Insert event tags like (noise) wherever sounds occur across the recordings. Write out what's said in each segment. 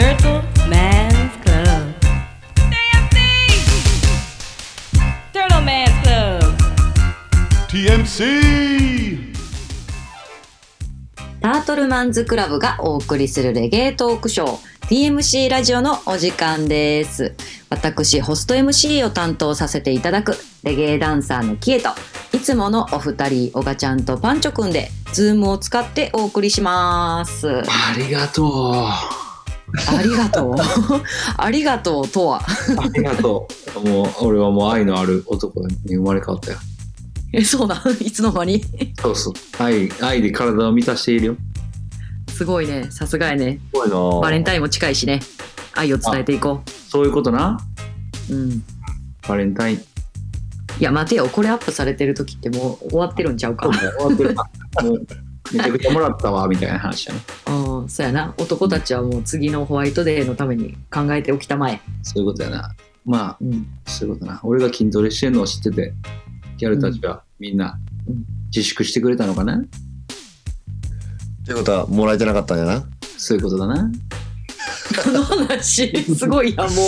Turtle Man's Club. Turtle Man's Club. TMC! タートルマンズクラブがお送りするレゲエトークショー TMC ラジオのお時間です私ホスト MC を担当させていただくレゲエダンサーのキエといつものお二人オガちゃんとパンチョくんでズームを使ってお送りしますあありがとりがとう (laughs) ありがとうとはう。ありがとう。もう、俺はもう愛のある男に生まれ変わったよ。えそうなんいつの間に？そうそう。愛、愛で体を満たしているよ。すごいねさすがやねすごいなバレンタインも近いしね愛を伝えていこそういうことな。ううんバレンタイン。いや待てよこれアップされてる時ってもう終わってるんちゃうか？もう終わってるな。もう、めちゃくちゃもらったわ、みたいな話やね。う (laughs) ん、そうやな男たちはもう次のホワイトデーのために考えておきたまえ、そういうことやな。まうん、あ、そういうことな。俺が筋トレしてるのを知ってて、ギャルたちはみんなうん自粛してくれたのかな？ってことは、もらえてなかったんやな。そういうことだな。この話すごいや (laughs) もうも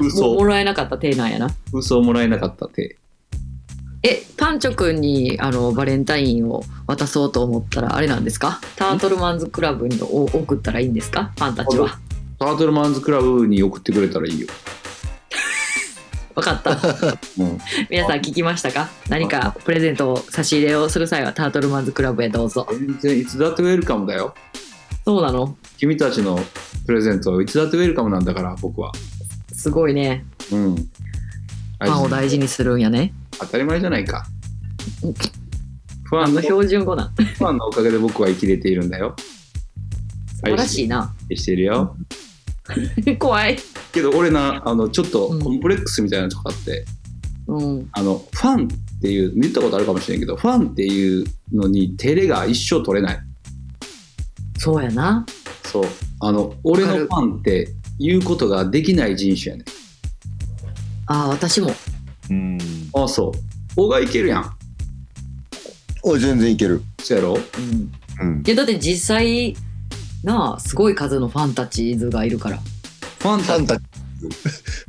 う嘘も、らえなかった体なんやな嘘をもらえなかったって。えパンチョくんにあのバレンタインを渡そうと思ったらあれなんですか？タートルマンズクラブにお送ったらいいんですか？ファンたちはタートルマンズクラブに送ってくれたらいいよ。(laughs) 分かったうん。皆さん聞きましたか？何かプレゼントを差し入れをする際はタートルマンズクラブへどうぞ全然いつだってウェルカムだよ。そうなの？君たちのプレゼントはいつだってウェルカムなんだから、僕は。すごいねうん。ファンを大事にするんやね当たり前じゃないか。ファあのンのフ標準語なんァンのおかげで僕は生きれているんだよ。素晴らしいなしてるよ。(laughs) 怖いけど俺な、あの、ちょっとうんコンプレックスみたいなとこあって、うんあの、ファンっていう、見たことあるかもしれんけど、ファンっていうのに照れが一生取れない。そうやなそう。あの、俺のファンって言うことができない人種やねん。ああ私もうん。あ、そう。おがいけるやん。おい、全然いける。そうやろ？うんうん。いやだって実際なあすごい数のファンタチーズがいるから、ファンタファンタ、フ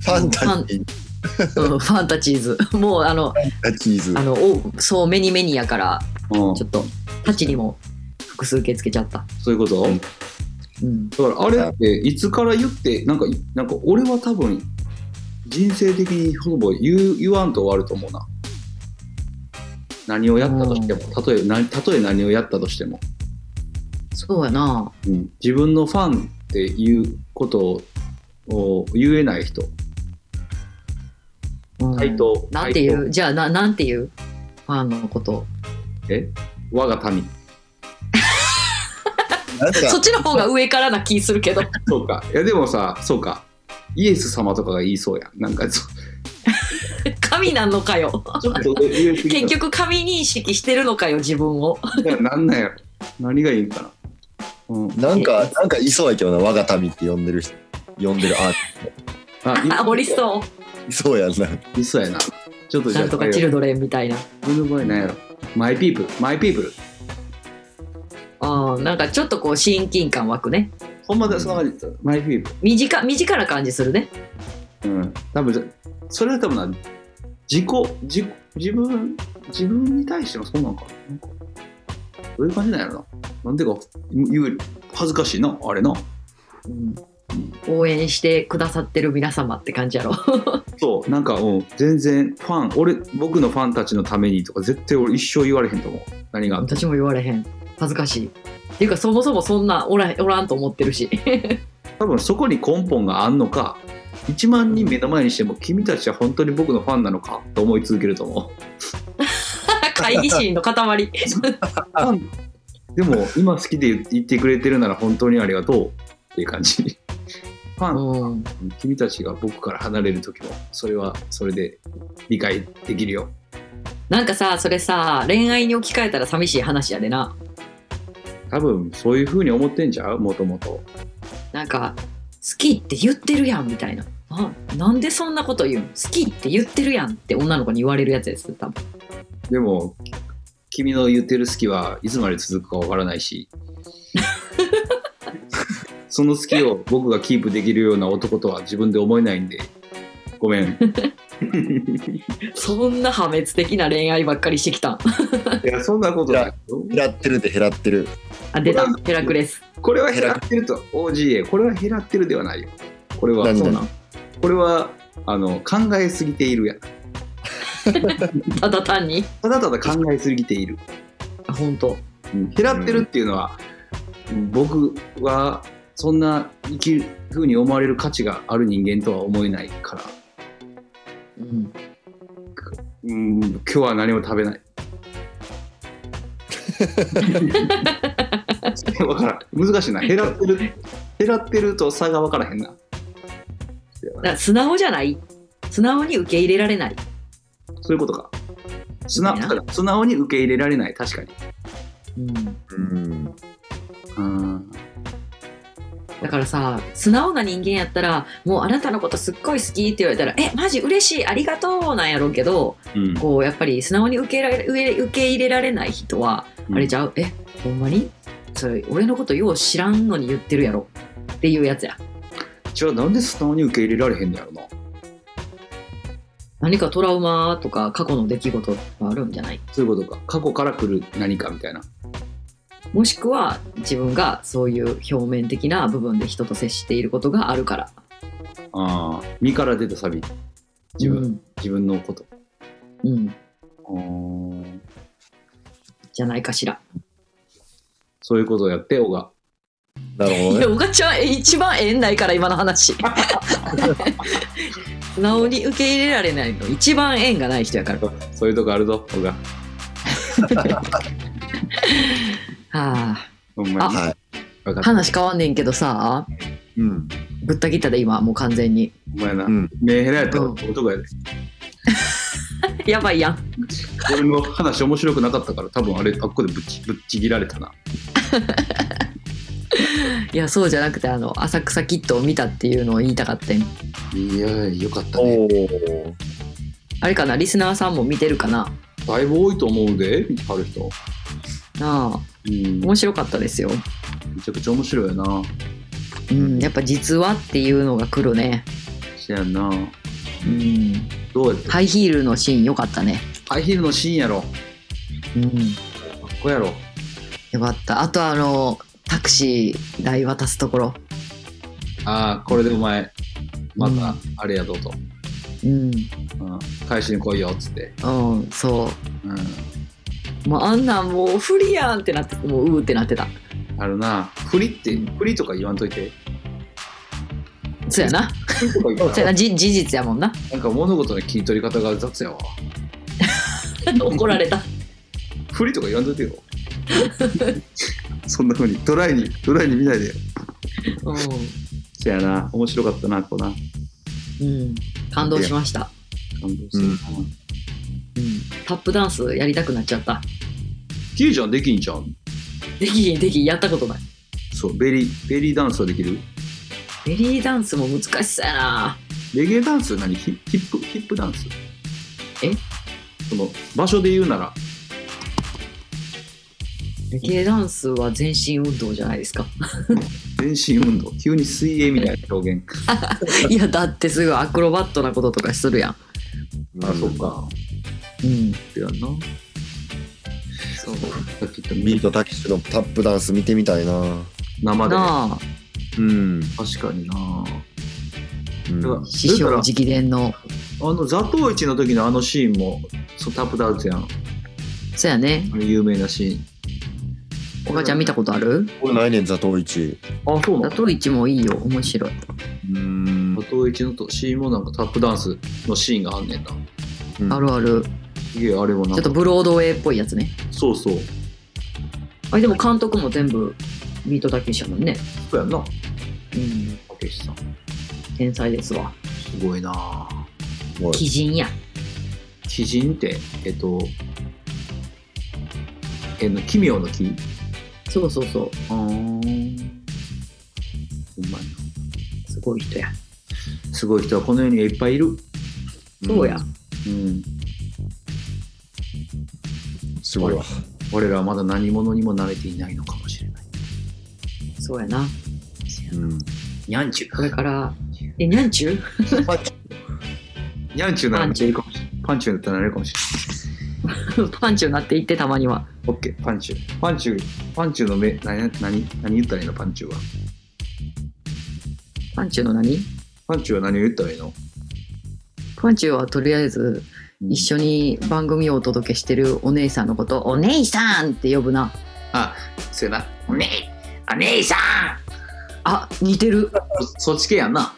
ァンタチうん、ファンタチーズ (laughs) もうあのー、チーズあ。のおそうメニメニやからうんちょっとタチにも複数形つけちゃった、そういうこと、うんうん、だからあれっていつから言ってなんかなんか俺は多分人生的にほぼ言う言わんと終わると思うな。何をやったとしても。たとえ何たとえ何をやったとしても、そうやな。うん、自分のファンっていうことを言えない人。うん。対等なんてい対うじゃあななんていう？ファンのこと。え？我が民。(laughs) そっちの方が上からな気するけど。そうか。いやでもさそうかイエス様とかが言いそうやん。なんかそ (laughs) 神なんのかよ。結局神認識してるのかよ自分を。いやなんなんやろ。何がいいんかな。うん。なんか、なんかいそうやけどな、我が民って呼んでる人、呼んでるアーティああおりそスト。いそうやんな。いそうやな。ちょっとじゃあうなんとかチルドレンみたいな。俺の場合なんやろ。マイピープルマイピープルあーなんかちょっとこう親近感湧くね。ほんまでそんな感じマイピープ身近身近な感じするね。ルうん。多分それは多分な自己自自分自分に対してのそうなのかな。なんかどういう感じなんやろな。なんでか言う恥ずかしいな。あれな。うん応援してくださってる皆様って感じやろ。(laughs) そうなんかうん全然ファン俺僕のファンたちのためにとか絶対俺一生言われへんと思う。何が私も言われへん。恥ずかしい。っていうかそもそもそんなおらおらんと思ってるし。(laughs) 多分そこに根本があんのか1万人目の前にしても君たちは本当に僕のファンなのかと思い続けると思う。(laughs) 会議心の塊。でも今好きで言ってくれてるなら本当にありがとうっていう感じファン、うん。君たちが僕から離れる時もそれはそれで理解できるよ。なんかさそれさ恋愛に置き換えたら寂しい話やでな。多分そういう風に思ってんじゃう？もともと。なんか好きって言ってるやんみたいな。ななんでそんなこと言うん好きって言ってるやんって女の子に言われるやつです多分。でも君の言ってる好きはいつまで続くかわからないし (laughs) その好きを僕がキープできるような男とは自分で思えないんで。ごめん。(laughs) そんな破滅的な恋愛ばっかりしてきた。んいやそんなことないよ。減らってるで減らってる。あ出た。ヘラクレス。これは減らってると OGA これは減らってるではないよ。これは何そうな。んこれはあの考えすぎているや。(laughs) ただ単に？ただただ考えすぎている。あ本当。うん。減らってるっていうのは、僕はそんな生きるふうに思われる価値がある人間とは思えないから、うん。うん、今日は何も食べない。(laughs) わからん。難しいな。減らってる。減らってると差が分からへんな。だから素直じゃない？素直に受け入れられない？そういうことか。素直い素直に受け入れられない。確かに。うん。うん。うんだからさ素直な人間やったらもうあなたのことすっごい好きって言われたらえマジ嬉しいありがとうなんやろうけどうん。こうやっぱり素直に受け入れられ受け入れられない人は、あれじゃう？えほんまに？それ俺のことよう知らんのに言ってるやろ。っていうやつや。じゃあなんで素直に受け入れられへんのやろな？何かトラウマとか過去の出来事があるんじゃない？そういうことか。過去から来る何かみたいなもしくは自分がそういう表面的な部分で人と接していることがあるから。ああ身から出たサビ。自分、自分のこと。うん、じゃないかしら。そういうことをやって小がなるほいやどね。(laughs) おがちゃんえ一番縁ないから今の話。素 (laughs) 直に受け入れられないの。一番縁がない人やから。そういうとこあるぞ小がは (laughs) あほんまに。はい。話変わんねんけどさ。うん。ぶった切ったで今もう完全に。お前な、うん。目減らやった男やで。(laughs) やばいやん。俺の話面白くなかったから多分あれあっこでぶっちぶっちぎられたな。(laughs) いやそうじゃなくてあの浅草キッドを見たっていうのを言いたかったんいやよかったおね。お。あれかな？リスナーさんも見てるかな？だいぶ多いと思うで見てはる人。なあうん。め面白かったですよ。ちゃくちゃ面白いよな。うんやっぱ実話っていうのが来るね。せやんな。うん。どうやハイヒールのシーン良かったね。ハイヒールのシーンやろ。うん。かっこやろ。よかった。あとあのタクシー代渡すところ。ああこれでお前またうん。あれやぞと、うん。うん、返しに来いよっつって、うんそう。ん、うもうあんなんもう不利やんってなってもううーってなってた。あるな。振りって振りとか言わんといて。そうやな。振りとか言わんそうやな。じ事実やもんな。なんか物事の切り取り方が雑やわ。(laughs) 怒られた。振りとか言わんといてよ。(laughs) そんなふうにドライにドライに見ないで。ようせやな。面白かったなこうな。感ん、うん、感動しました、動するな、うん、タップダンスやりたくなっちゃった。キーちゃんできんじゃんできひんできひん。やったことない。そうベリーベリーダンスはできる？ベリーダンスも難しそうやな。レゲエダンス？何？ヒヒップヒップダンス？え？その場所で言うなら。レゲエダンスは全身運動じゃないですか。全身運動？急に水泳みたいな表現。(laughs) いやだってすごいアクロバットなこととかするやん。あ、そっかうん。ってやんな。そう。さっき言ったビートたけしのタップダンス見てみたいな。生でなあ。うん。確かにな。うん。だから師匠直伝の。あの座頭市の時のあのシーンもそうタップダンスやん。そうやね。あの有名なシーン。おばちゃん見たことある？これないねん、座頭市。あそうなの？だと一もいいよ面白い。うん。座。頭市のとシーンもなんかタップダンスのシーンがあんねんな。あるあるすげえあれもなんか。ちょっとブロードウェイっぽいやつね。そうそう。あれでも監督も全部ビートたけしやもんね。そうやんな。うん。たけしさん。天才ですわ。すごいな。すごい。鬼人や。鬼人ってえっとえの奇妙の木？そうそうそう。あー。ほんまやすごい人や。なすごい人はこの世にはいっぱいいる。そうや、うんすごいわ。我らはまだ何者にも慣れていないのかもしれない。そうやな。うん。にゃんちゅうこれから、え、にゃんちゅうにゃんちゅうならめっちゃいいかもしれない。パンチ。ューだったらなれるかもしれない。(laughs) パンチューなっていってたまには。オッケー。パンチュー。パンチュー。パンチューの目何何何言ったらいいの？パンチューは。パンチューの何？パンチューは何を言ったらいいの？パンチューはとりあえず、一緒に番組をお届けしてるお姉さんのこと、お姉さんって呼ぶな。あそうやな。お姉お姉さん。あ、似てる。そっち系やんな。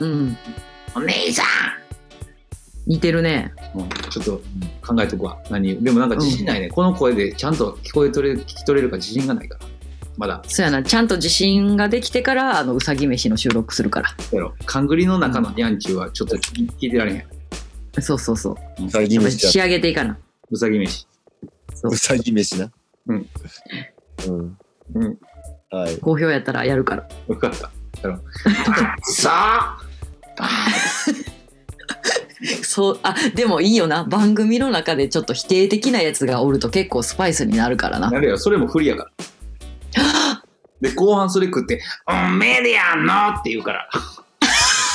うん。お姉さ似てるね。ん、うん、ちょっと考えとくわ。何でもなんか自信ないね、この声でちゃんと聞こえとれ聞き取れるか自信がないから。まだ。そうやな、ちゃんと自信ができてから、あの、うさぎ飯の収録するから。やろ。カングリの中のニャンチューはちょっと聞いてられへんそうそうそう。うさぎ飯仕だ。上げていかな。うさぎ飯そううさぎ飯な。うん。うん。うんはい。好評やったらやるから。分かったやろうさあ (laughs) そう、あ、でもいいよな。番組の中でちょっと否定的なやつがおると結構スパイスになるからな。なるよそれも不利やから (laughs) で後半それ食って「おめでやんの!」って言うから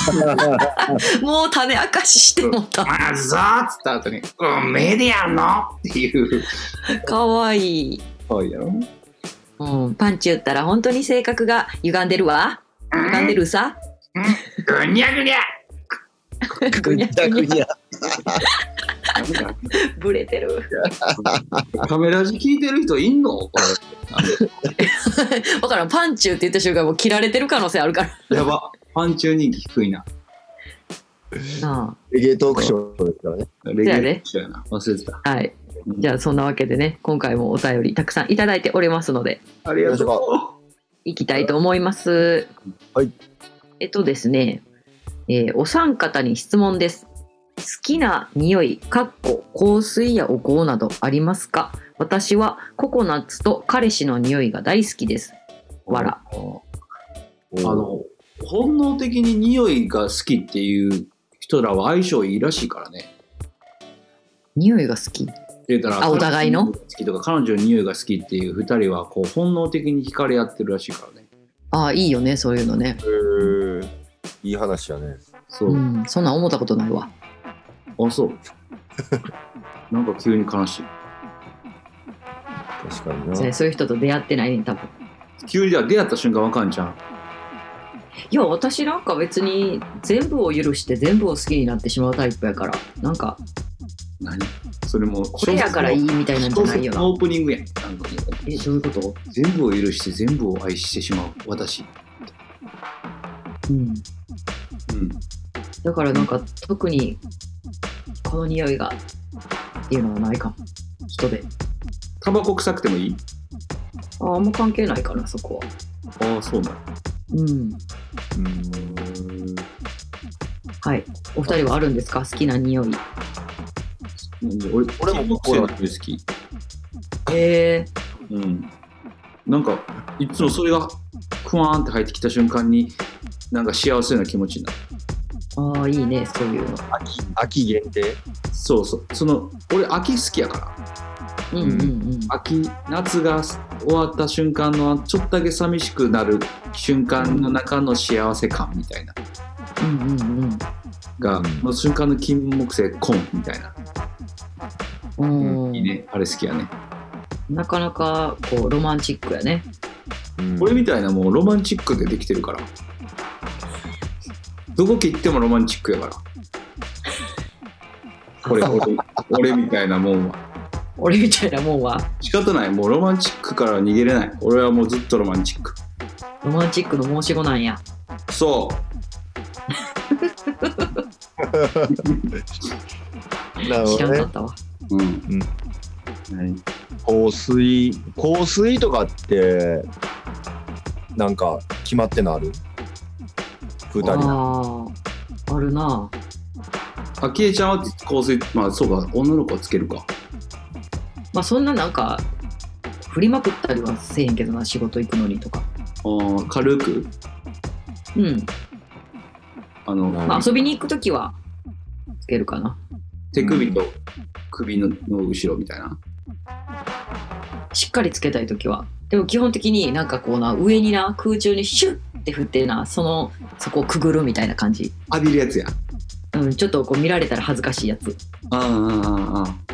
(laughs) もう種明かししても「た。まずぞ!」っつった後に「おめでやんの!」っていうかわいい。やろ？うん、パンチ打ったら本当に性格が歪んでるわ。歪んでるさ。ぐにゃぐにゃぐにゃぐにゃ。ブレてる。カメラ字聞いてる人いんの？こ (laughs) わからん。パンチューって言った瞬間もう切られてる可能性あるから。れやばパンチュー人気低いななレゲエトークショーですからね。レやねそうやな忘れてたあはい。じゃあそんなわけでね、今回もお便りたくさんいただいておりますので、ありがとういきたいと思います。はい。えっとですね、えーお三方に質問です。好きな匂い、かっこ香水やお香などありますか？私はココナッツと彼氏の匂いが大好きです。わら。あの本能的に匂いが好きっていう人らは相性いいらしいからね匂いが好き？でだからあお互いの？好きとか彼女の匂いが好きっていう二人はこう本能的に惹かれ合ってるらしいからねああ、いいよね、そういうのね。へーいい話やね。そうう、ん、そんなん思ったことないわ。あそう (laughs) なんか急に悲しい確かにな。そういう人と出会ってないね、多分。急にだ出会った瞬間わかんじゃんいや、私なんか別に全部を許して全部を好きになってしまうタイプやから、なんか、何？それもこれやからいいみたいなんじゃないよな。オープニングやんえ、どういうこと？全部を許して全部を愛してしまう私うん。うんだからなんか特にこの匂いがっていうのはないかも。人で。タバコ臭くてもいい？ああんま関係ないかな、そこは。ああそうなんうん。うん。はい。お二人はあるんですか？好きな匂い。俺俺も金木犀の匂い好きえうんなんかいつもそれがクワーンって入ってきた瞬間になんか幸せな気持ちになるー、ああ、いいね、そういうの。秋、秋限定？そうそうその俺秋好きやから。秋夏が終わった瞬間のちょっとだけ寂しくなる瞬間の中の幸せ感みたいな。うんうんうん。が、うんの瞬間の金木犀コンみたいな、うん。いいね。あれ好きやね、なかなかこうロマンチックやね。俺みたいなもうロマンチックでできてるから。どこ切ってもロマンチックやから。(laughs) 俺俺俺みたいなもんは俺みたいなもんは。仕方ない。もうロマンチックから逃げれない。俺はもうずっとロマンチック。ロマンチックの申し子なんや。そう。なるほどね。知らんかっ。たわ。うん、ん。何香水、香水とかって、なんか決まってのある？二人。ああ、あるな。あきえちゃんは香水。まあそうか。女の子はつけるかまあそんななんか振りまくったりはせえへんけどな、仕事行くのにとか。あー軽く？うん。あの、まあ遊びに行くときはつけるかな。手首と首のの後ろみたいな？しっかりつけたいときは。でも基本的になんかこうな、上にな、空中にシュッって振ってなそのそこをくぐるみたいな感じ、浴びるやつやうん、ちょっとこう見られたら恥ずかしいやつああああああ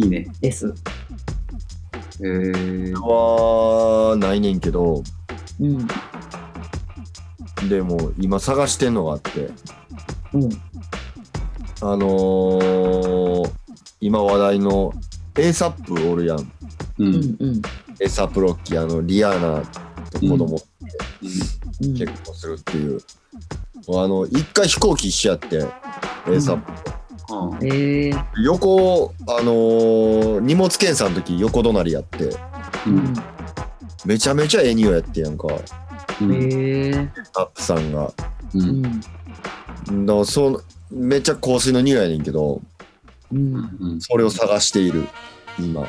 いいね。です、えー、はないねんけど。うん。でも今探してんのがあって。うん、あのー、今話題の ASAP おるやん。ううんん。うん ASAP ロッキーあのリアーナと子供うん。結婚するっていう、あの一回飛行機一緒やって ASAP、あえー。横あのー荷物検査の時横隣やって。ううん。んめちゃめちゃええ匂いやってやんか。うん。えー。アップさんが。ううん。んだからそめっちゃ香水の匂いやねんけどうん。うんそれを探している今。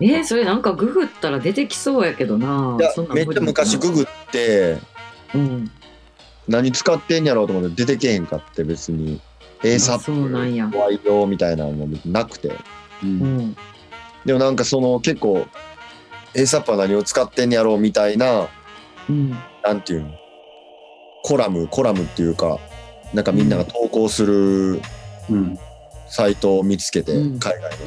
えー、それなんかググったら出てきそうやけどな。めっちゃ昔ググってうん。何使ってんやろうと思って出てけへんかって別に。あ ASAP そうなんや。ワイドみたいなのもなくて。うん。うん。でもなんかその結構 ASAP は何を使ってんやろうみたいなうん。なんていうの？コラムコラムっていうかなんかみんなが投稿するうん。サイトを見つけて、うん。海外の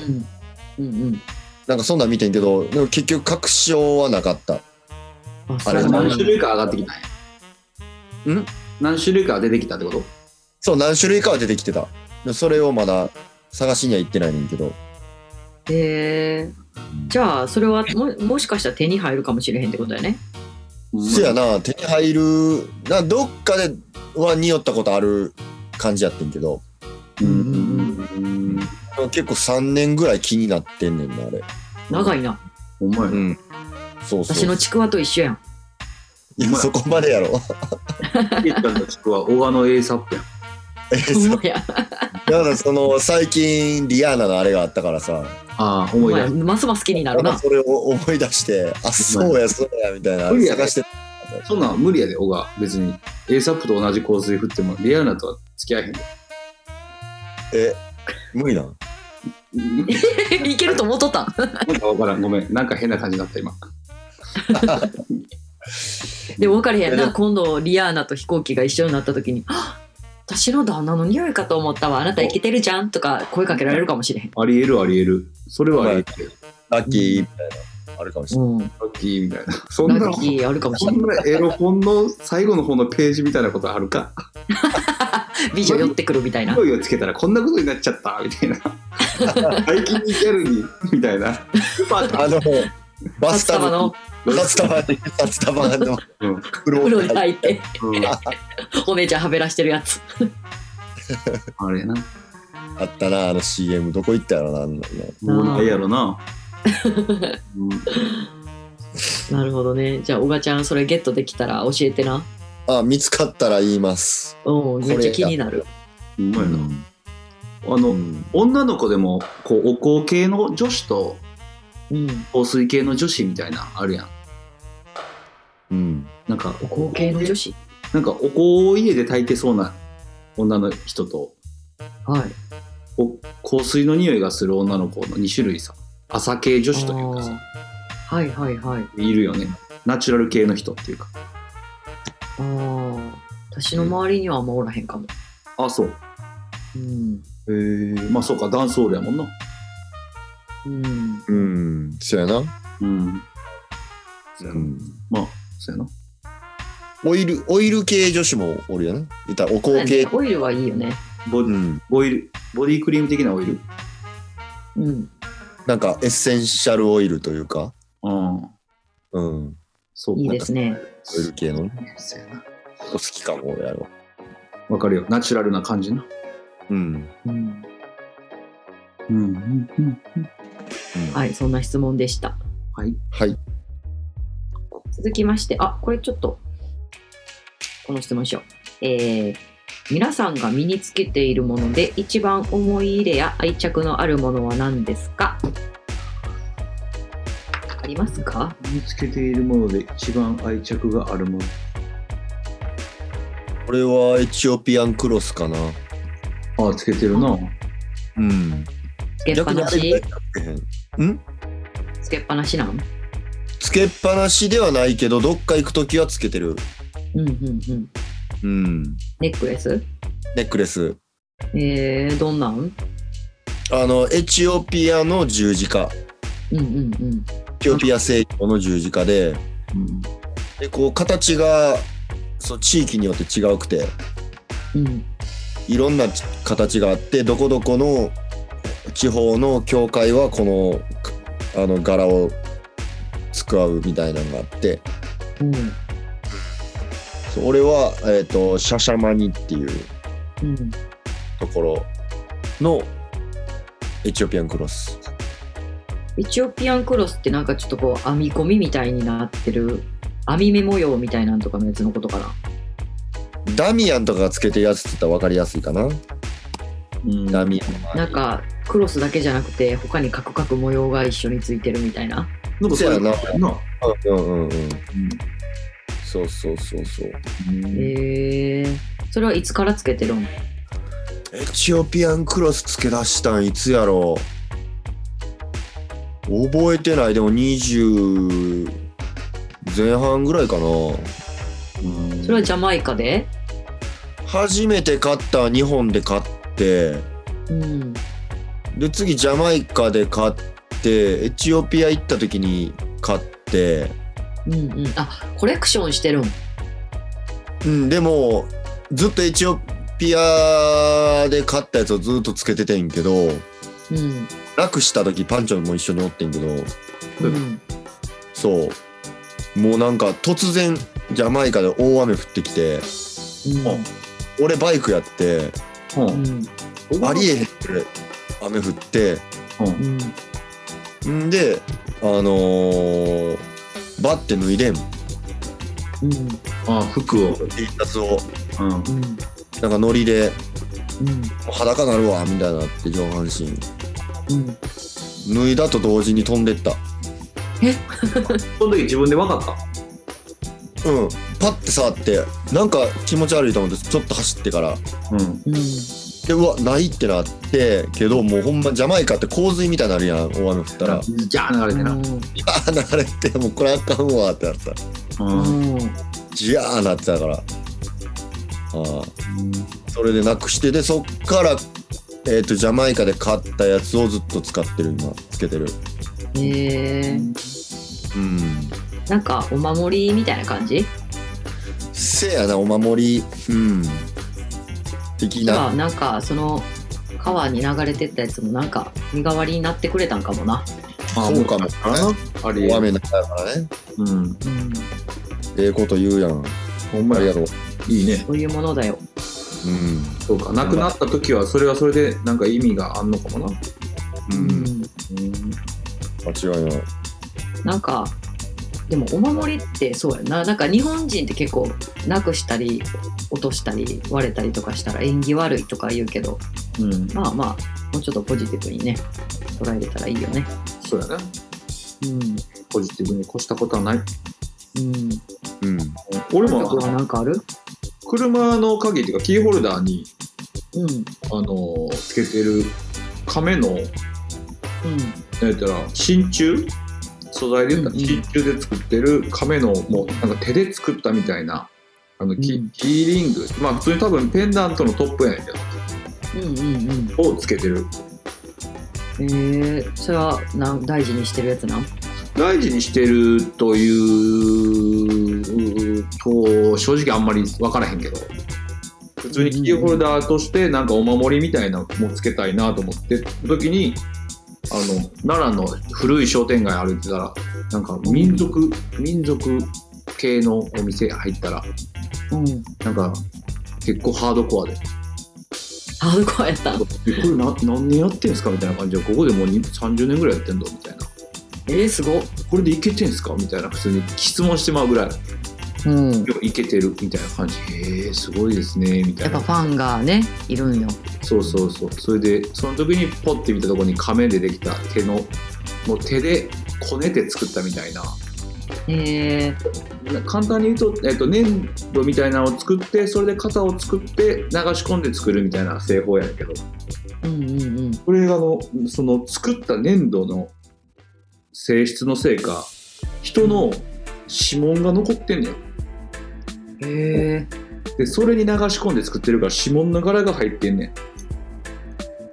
うん。うんなんかそんなん見てんけどでも結局確証はなかった。うんああれ何種類か上がってきたんや。ん？何種類か出てきたってこと？そう何種類かは出てきてた。でそれをまだ探しには行ってないねんけど。へえじゃあそれはももしかしたら手に入るかもしれへんってことやね。そやな手に入るなどっかでは匂ったことある感じやってんけど。うん。うん。結構3年ぐらい気になってんねんなあれ。長いな。お前うん。そうそう。私のちくわと一緒やん。いやそこまでやろ。(laughs) ピッタの地区は小川の A サップやん (laughs) だからその最近リアーナのあれがあったからさ。ああ思い出。しますます気になるな。それを思い出してあそうやそうやみたいな無理や探してた。そんなん無理やで小川。別に。A サップと同じ香水振ってもリアルなとは付き合えへんで。え無理なん？(laughs) いけると思っとったん？分からん。ごめん。なんか変な感じになった今。(laughs) でも分かれへんな。今度リアーナと飛行機が一緒になった時にあ「私の旦那の匂いかと思ったわ。あなたイケてるじゃん」とか声かけられるかもしれへん。ありえるありえる。それはありえる。ラッキー。みたいな。あるかもしれない。うん。ラッキーみたいな。そんなラッキーあるかもしれそんなエロ本の最後の方のページみたいなことあるか？な (laughs) い美女寄ってくるみたいな。(laughs) 匂いをつけたらこんなことになっちゃったみたいな。(laughs) 最近にギャルにみたいな。あのバスタブのバスタバに札束の。うん。袋風呂に入って。うん。お姉ちゃんはべらしてるやつ。あれな。あったなあの CM どこ行ったやろなあんなの。もうないやろな、う (laughs) んなるほどね。じゃあ小賀ちゃんそれゲットできたら教えてな。あ見つかったら言います。うんめっちゃ気になる。うまいな、うん。あの、うん女の子でもこうお香系の女子とうん香水系の女子みたいなあるやん。うん。なんかお香系の女子？なんかお香を家で炊いてそうな女の人とはい。お香水の匂いがする女の子の2種類さ。朝系女子というかさ。はいはいはい。いるよね。ナチュラル系の人っていうか。ああ私の周りにはあんまおらへんかも。あそう。うん。へえまあそうかダンスホールやもんなうん。うん。そうやな、うん。そうやな、うん、まあそうやな。オイルオイル系女子もおるやな言ったらお香系。オイルはいいよね。ボ,、うん。ボイルボディクリーム的なオイル？うん。なんかエッセンシャルオイルというか。うん。うん。そう。いいですね。オイル系のね。そうやな。好きかも俺やろわかるよ。ナチュラルな感じな。うん、うんうんうんうんはいそんな質問でした。はい。はい。続きましてあこれちょっとこの質問しよう。えー皆さんが身につけているもので一番思い入れや愛着のあるものは何ですか？ありますか？見つけているもので一番愛着があるもの。これはエチオピアンクロスかな。ああつけてるな。うんつけっぱなし？んん？つけっぱなしなん？つつけっぱなしではないけどどっか行く時はつけてる。うんうんうん。うん。ネックレス？ネックレス。えー、どんなん？あのエチオピアの十字架。うんうんうん。エチオピア正教の十字架で。うん。でこう形がそう地域によって違うくて。うん。いろんな形があってどこどこの地方の教会はこのあの柄を使うみたいなのがあってうん。そう俺は、えー、とシャシャマニっていううん。ところのエチオピアンクロスエチオピアンクロスってなんかちょっとこう編み込みみたいになってる編み目模様みたいなんとかのやつのことかな。ダミアンとかがつけてるやつって言ったら分かりやすいかな、うんダミアンなんかクロスだけじゃなくて他にカクカク模様が一緒についてるみたいな。なんかそうやな。なうんうんうん。そうそうそうそう。うんへえー。それはいつからつけてるん？エチオピアンクロスつけ出したんいつやろ？う覚えてない。でも20前半ぐらいかな。うん。それはジャマイカで？初めて買った。日本で買って。うん。で次ジャマイカで買ってエチオピア行った時に買ってうんうん。あ、コレクションしてるん？うんでもずっとエチオピアで買ったやつをずっとつけててんけどうん。なくした時パンチョンも一緒におってんけどうん。そうもうなんか突然ジャマイカで大雨降ってきて俺バイクやってううんん。ありえへんくらい雨降ってうんうん。んであのー、バッて脱いでんうん。あ服を T シャツをうんうん。なんかノリでうん。もう裸なるわみたいになって上半身うん。脱いだと同時に飛んでった (laughs) その時自分で分かった？うんパッて触ってなんか気持ち悪いと思ってちょっと走ってからうんうん。でうわないってなってけどもうほんまジャマイカって洪水みたいになるやん大雨降ったら。水ジャー流れてな。うん。あー流れてもうこれあかんわってなったうんうん。ジャーなってたから。ああ。それでなくしてでそっからえっ、とジャマイカで買ったやつをずっと使ってる今つけてる。へえ。うん。なんかお守りみたいな感じ？せやなお守り。うん的じゃあななんかその川に流れてったやつもなんか身代わりになってくれたんかもな。そうかもああり大雨の中だからね。うん。うん。ええこと言うやん。ほんまやありがとういいね。そういうものだよ。うん。そうか。亡くなった時はそれはそれでなんか意味があんのかもな。ううんん。間違いない。なんかでもお守りってそうやな。なんか日本人って結構なくしたり落としたり割れたりとかしたら縁起悪いとか言うけどうん。まあまあもうちょっとポジティブにね捉えれたらいいよね。そうやな。うん。ポジティブに越したことはない。うん。うん。俺も僕はなんかある？車の鍵っていうかキーホルダーにうん。あのーつけてる亀のうん。なんやったら真鍮素材で言ったらうんうん。真鍮で作ってる亀のもうなんか手で作ったみたいなあのキ,、うん。キーリング。まあ普通に多分ペンダントのトップやねんけうんうんどをつけてる。うんえー、それはなん大事にしてるやつなん？大事にしてるというと正直あんまり分からへんけど。普通にキーホルダーとしてなんかお守りみたいなのもつけたいなと思って時にあの奈良の古い商店街歩いてたらなんか民族民族系のお店入ったらうんなんか結構ハードコアでハードコアやった「(laughs) えこれな何年やってんすか?」みたいな感じでここでもうに30年ぐらいやってんのみたいなえー、すごっ「これでいけてんすか?」みたいな普通に質問してまうぐらいうん。よいけてるみたいな感じ。へえすごいですねみたいな。やっぱファンがねいるんよ。そうそうそう。それでその時にポッて見たところに亀でできた手のもう手でこねて作ったみたいな。え。簡単に言うと、えっと、粘土みたいなのを作ってそれで型を作って流し込んで作るみたいな製法やけど。ー、うんうんうん。これがあのその作った粘土の性質のせいか人の指紋が残ってんねんへでそれに流し込んで作ってるから指紋の柄が入ってんねん。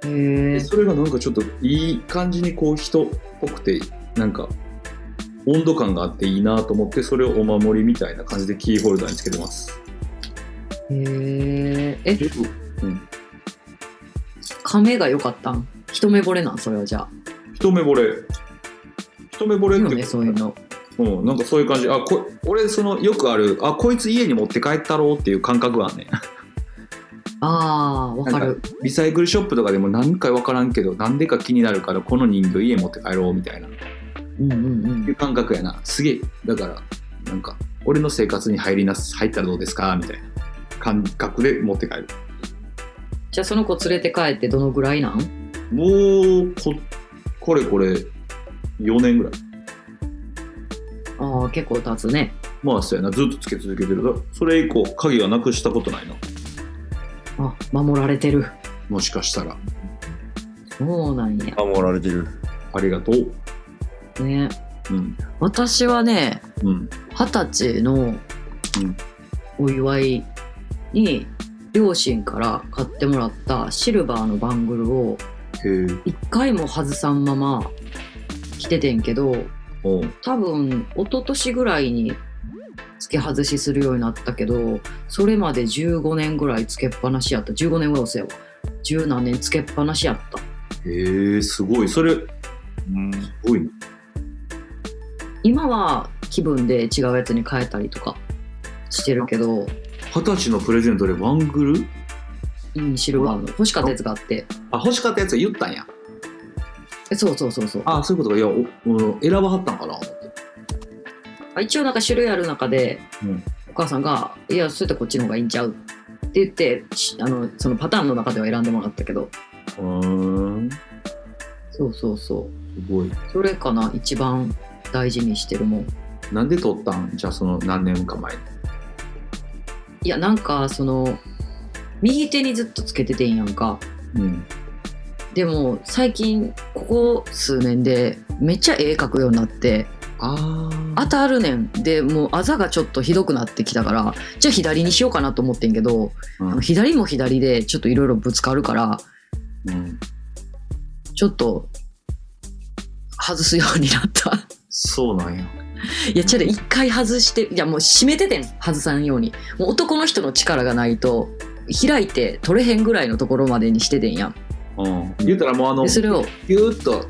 えへそれがなんかちょっといい感じにこう人っぽくてなんか温度感があっていいなと思ってそれをお守りみたいな感じでキーホルダーにつけてます。へえ？えうん。亀が良かったん？一目惚れなん？それはじゃあ。一目惚れ。一目惚れいいよねそういうのうん、なんかそういう感じ。あこ俺そのよくあるあこいつ家に持って帰ったろうっていう感覚があんね。ん (laughs) ああわかる。リサイクルショップとかでも何回分からんけどなんでか気になるからこの人形家持って帰ろうみたいな。うんうんうん。いう感覚やな。すげえ。だからなんか俺の生活に入りなす入ったらどうですかみたいな。感覚で持って帰る。じゃあその子連れて帰ってどのぐらいなん？もうここれこれ4年ぐらいああ結構経つね。まあそうやな。ずっとつけ続けてるだそれ以降鍵はなくしたことないなあ守られてる。もしかしたら。そうなんや。守られてる。ありがとう。ね。うん。私はねうん。二十歳のお祝いに両親から買ってもらったシルバーのバングルを一回も外さんまま着ててんけど多分一昨年ぐらいに付け外しするようになったけどそれまで15年ぐらいつけっぱなしやった。15年は嘘やわ。十何年つけっぱなしやった。へえすごい。それすうん。ごいな今は気分で違うやつに変えたりとかしてるけど、二十歳のプレゼントでバングル？うん、シルバーの。欲しかったやつがあって。あ欲しかったやつ言ったんやえそうそうそうそう。あそういうことか。いやおお選ばはったんかな。思ってあ一応なんか種類ある中で、うん。お母さんが「いやそれってこっちの方がいいんちゃう?」って言ってしあのそのパターンの中では選んでもらったけど。うーん。そうそうそう。すごい。それかな一番大事にしてるもん。なんで取ったん？じゃあその何年か前に。いやなんかその右手にずっとつけててんやんか。うんでも最近ここ数年でめっちゃ絵描くようになってあ当たるねんでもうあざがちょっとひどくなってきたからじゃあ左にしようかなと思ってんけど、うん。左も左でちょっといろいろぶつかるからうん。ちょっと外すようになった。そうなんや。いやちょっと一回外していやもう閉めててん外さんように。もう男の人の力がないと開いて取れへんぐらいのところまでにしててんやんうん。言うたらもうあのでそれを。ギューッと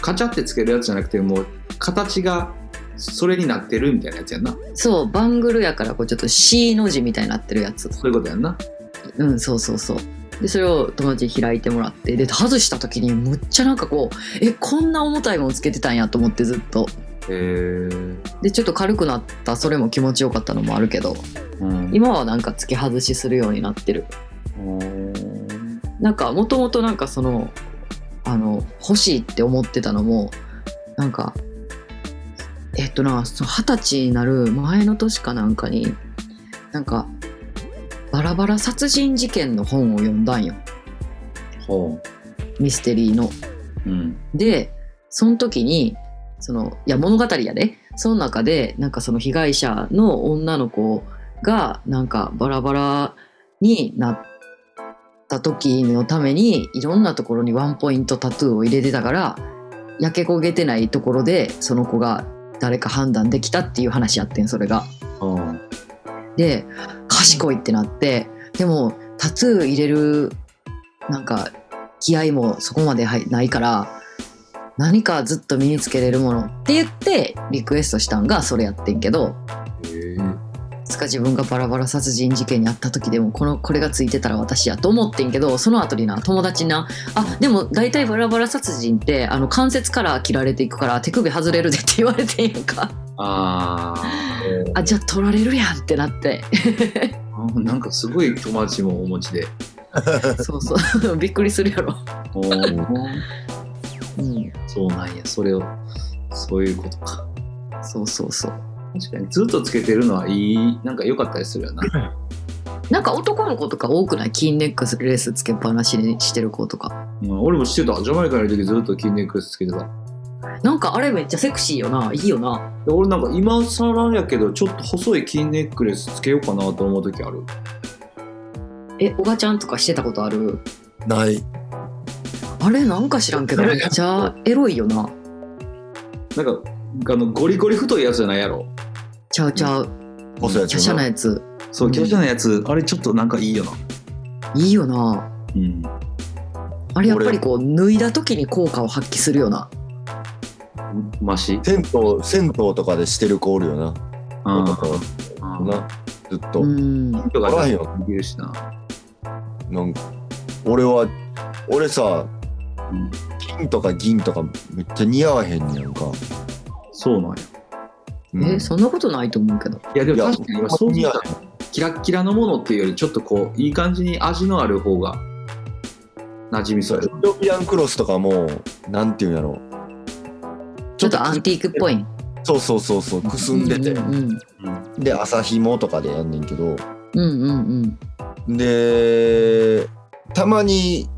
カチャってつけるやつじゃなくてもう形がそれになってるみたいなやつやんな。そうバングルやからこうちょっと C の字みたいになってるやつ。そういうことやんな。うんそうそうそう。でそれを友達に開いてもらって。で外した時にむっちゃなんかこうえこんな重たいもんつけてたんやと思ってずっと。へえでちょっと軽くなったそれも気持ちよかったのもあるけど。うん。今はなんか付け外しするようになってる。うんなんかもともとなんかそのあの欲しいって思ってたのもなんかえっとなその二十歳になる前の年かなんかになんかバラバラ殺人事件の本を読んだんよ。ほミステリーの。ううん。でその時にそのいや物語やで。その中でなんかその被害者の女の子がなんかバラバラになった時のためにいろんなところにワンポイントタトゥーを入れてたから焼け焦げてないところでその子が誰か判断できたっていう話やってんそれが。うんで賢いってなってでもタトゥー入れるなんか気合もそこまではいないから何かずっと身につけれるものって言ってリクエストしたんがそれやってんけどつか自分がバラバラ殺人事件にあった時でもこのこれがついてたら私やと思ってんけどその後にな友達にな「あでも大体バラバラ殺人ってあの関節から切られていくから手首外れるで」って (laughs) 言われてんやんか。あー。あじゃあ取られるやんってなって。あなんかすごい友達もお持ちで。(laughs) そうそう。(laughs) びっくりするやろ。おー。うん。そうなんや。それをそういうことか。そうそうそう。確かに。ずっとつけてるのはいい。なんか良かったりするよな。(laughs) なんか男の子とか多くない？金ネックレスつけっぱなしにしてる子とか。うん俺もしてた。ジャマイカにいる時ずっと筋ネックレスつけてた。なんかあれめっちゃセクシーよな。いいよな。俺なんか今更やけどちょっと細い金ネックレスつけようかなと思う時ある。えおばちゃんとかしてたことある？ない。あれなんか知らんけどめっちゃエロいよな。なんかあのゴリゴリ太いやつじゃないやろ？ちゃうちゃう。細いやつ華奢なやつ。そう華奢なやつ。あれちょっとなんかいいよな。いいよな。うん。あれやっぱりこう脱いだ時に効果を発揮するよな。マシ？銭湯銭湯とかでしてる子おるよな。うん。男うんな。ずっと、うん。とかできるしな。なんか俺は俺さうん。金とか銀とかめっちゃ似合わへんねやんか、そうなんや。うん。えそんなことないと思うけど。いやでも確かに今そう似合わ見たらキラッキラのものっていうよりちょっとこういい感じに味のある方が馴染みそう。やエチオピアンクロスとかもなんていうんやろちょっとアンティークっぽい。そうそうそうそうくすんでて、うんうんうん。で朝紐とかでやんねんけど。うんうんうん。でたまに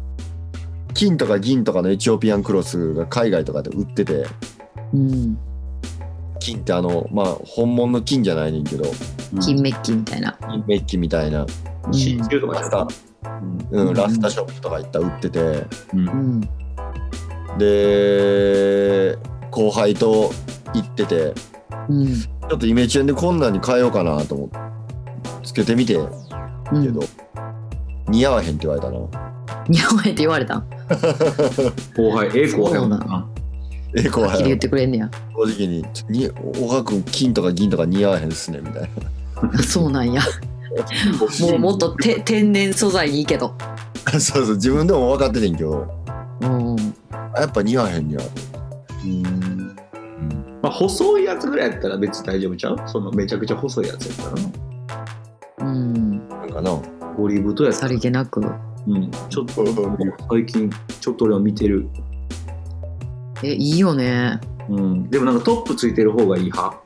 金とか銀とかのエチオピアンクロスが海外とかで売ってて。うん金ってあのまあ本物の金じゃないねんけど。金メッキみたいな。金メッキみたいな。うん。真鍮とかラスタ、うん。うん、ラスタショップとか行ったら売ってて。うん。うん。で後輩と行ってて。うん。ちょっとイメチェンでこんなんに変えようかなと思ってつけてみて。うん。けど、似合わへんって言われたな。似合わへんって言われた。ん後輩ええ後輩やもんそうなえ後は。っきり言っ輩てくれんねや。正直に「ちょに小川君金とか銀とか似合わへんっすね」みたいな。そうなんや。もうもっとて天然素材にいいけど。そうそう自分でも分かっててんけど。うん。あやっぱ似合わへんにはうん。うん。まあ細いやつぐらいやったら別に大丈夫ちゃう？そのめちゃくちゃ細いやつやったら。なうん。なんかな。ゴリ太やつさりげなく。うん。ちょっと最近ちょっと俺は見てるえいいよね。うん。でもなんかトップついてる方がいい派。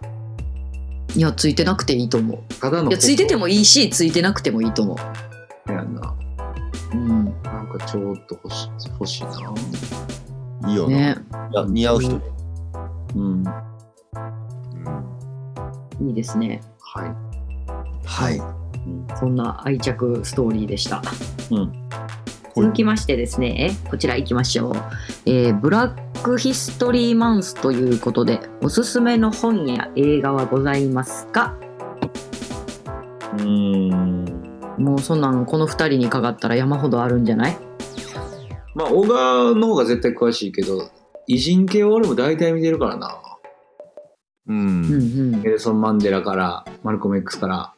いやついてなくていいと思う。ただのいやついててもいいしついてなくてもいいと思やんな。ううん。なんかちょっと欲し欲しいな。いいよな、ね。いや似合う人、うん。うんいいですね。はい。はい。うんそんな愛着ストーリーでした。うん続きましてですねこちら行きましょう、えーブラックヒストリーマンスということでおすすめの本や映画はございますか？うん。もうそんなんこの2人にかかったら山ほどあるんじゃない？まあ小川の方が絶対詳しいけど偉人系は俺も大体見てるからな。うん。うんネルソン・マンデラからマルコム X から。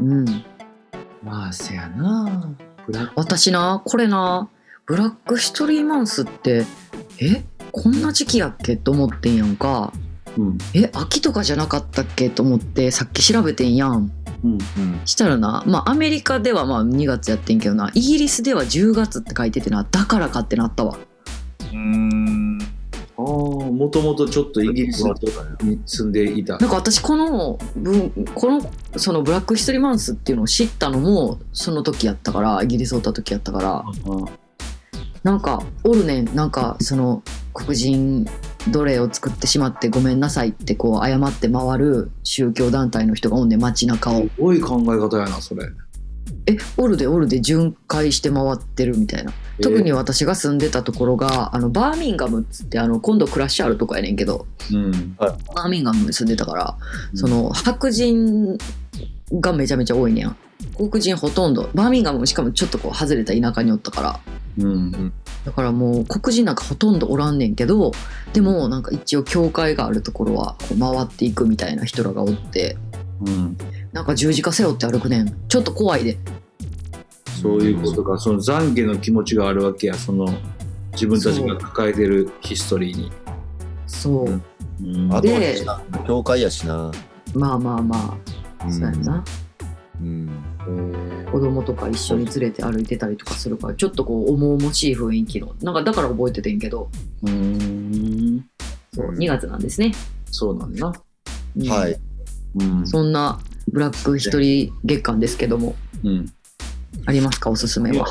うんうん。まあせやな私なこれなブラックヒストリーマンスってえこんな時期やっけと思ってんやんか。うん。え秋とかじゃなかったっけと思ってさっき調べてんやん。うんうん。したらなまあアメリカではまあ2月やってんけどなイギリスでは10月って書いててなだからかってなったわ。うんもともとちょっとイギリスに住んでいた。なんか私この文このそのブラックヒストリーマンスっていうのを知ったのもその時やったからイギリスおった時やったから。なんかおるねん。なんかその黒人奴隷を作ってしまってごめんなさいってこう謝って回る宗教団体の人がおんねん。街中を。すごい考え方やなそれえおるでおるで巡回して回ってるみたいな。特に私が住んでたところがあのバーミンガムっつってあの今度クラッシュあるとこやねんけど。うん。バーミンガムに住んでたからその白人がめちゃめちゃ多いねん。黒人ほとんどバーミンガムもしかもちょっとこう外れた田舎におったから。うん。だからもう黒人なんかほとんどおらんねんけどでもなんか一応教会があるところはこう回っていくみたいな人らがおって。うんなんか十字架背負って歩くねん。ちょっと怖いで。そういうことか。その懺悔の気持ちがあるわけや。その自分たちが抱えてるヒストリーに。そう、うん。あとで教会やしな。まあまあまあ、うん。そうやんな。うん。え子供とか一緒に連れて歩いてたりとかするからちょっとこう重々しい雰囲気の。なんかだから覚えててんけど。ーうん。そううん2月なんですね、そうなんだ。なうん。はい。うん。そんなブラック一人月間ですけどもうんありますか？おすすめは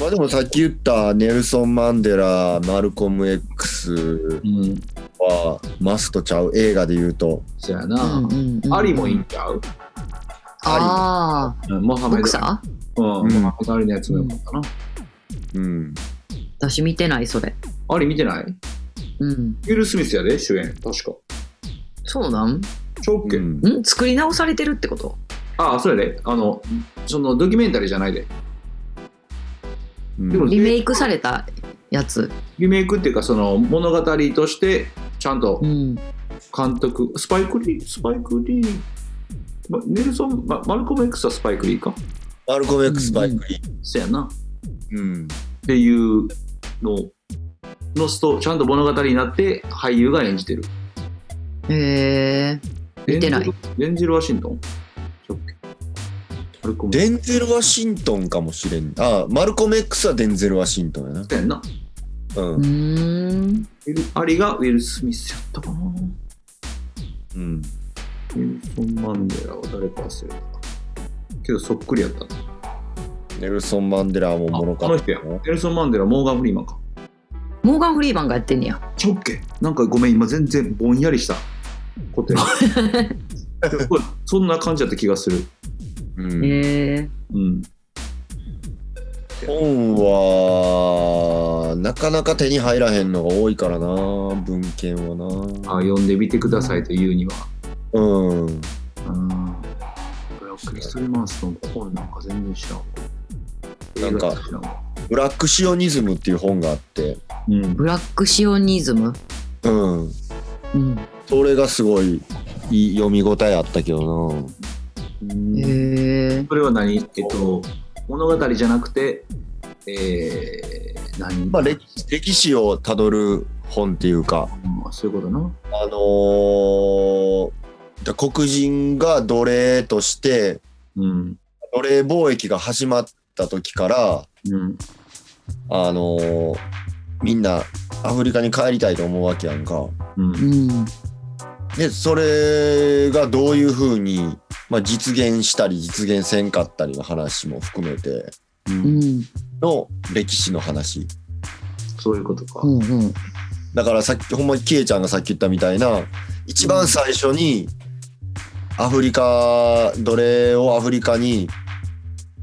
まあでもさっき言ったネルソン・マンデラマルコム X うん。はマストちゃう映画で言うとそやうな。んうんうんアリもいいんちゃう？あうんモハあ、メドうん。うんモハメドアリのやつもよかったな。うん私見てない、それ。アリ見てない？うん。ウィル・スミスやで、主演。確か。そうなん？ちょっけ、うんん？作り直されてるってこと？ああ、そうやで。あの、そのドキュメンタリーじゃないで。うんでもリメイクされたやつ？リメイクっていうか、その物語として、ちゃんとうん。監督、スパイクリー、スパイクリー、まネルソン、まマルコム X はスパイクリーか？マルコム X バイクリーそやな。うんっていうののストちゃんと物語になって俳優が演じてる。へえ。見てないデンゼルワシントン？デンゼル・ワシントンかもしれんあマルコム X はデンゼル・ワシントンやなそうな。うんうーん。アリがウィル・スミスやったかな。うんウィルソン・マンデラは誰か忘れた。けどそっくりやった。ネルソン・マンデラもおもろかったあの人や。ネルソン・マンデラ、モーガン・フリーマンか。モーガン・フリーマンがやってんねや。ちょっけなんかごめん、今全然ぼんやりしたことや。でもこれそんな感じだった気がする。うんへえ。うん。本はなかなか手に入らへんのが多いからな文献はなあ読んでみてくださいというには。うんうん。ブラック・ヒストリー・マンスの本なんか全然知らんわ。なんかブラックシオニズムっていう本があってうん。ブラックシオニズム？うんうん。それがすごいいい読み応えあったけどなえ。それは何？えっと、物語じゃなくて、えー、何？まあ歴歴史をたどる本っていうかうんそういうことな。あのーだ黒人が奴隷としてうん。奴隷貿易が始まった時からうん。あのーみんなアフリカに帰りたいと思うわけやんか。うんう。ん。でそれがどういうふうに、まあ、実現したり実現せんかったりの話も含めてう。うんん。の歴史の話そういうことか。うん。うん。だからさっきほんまにキエちゃんがさっき言ったみたいな一番最初にアフリカ奴隷をアフリカに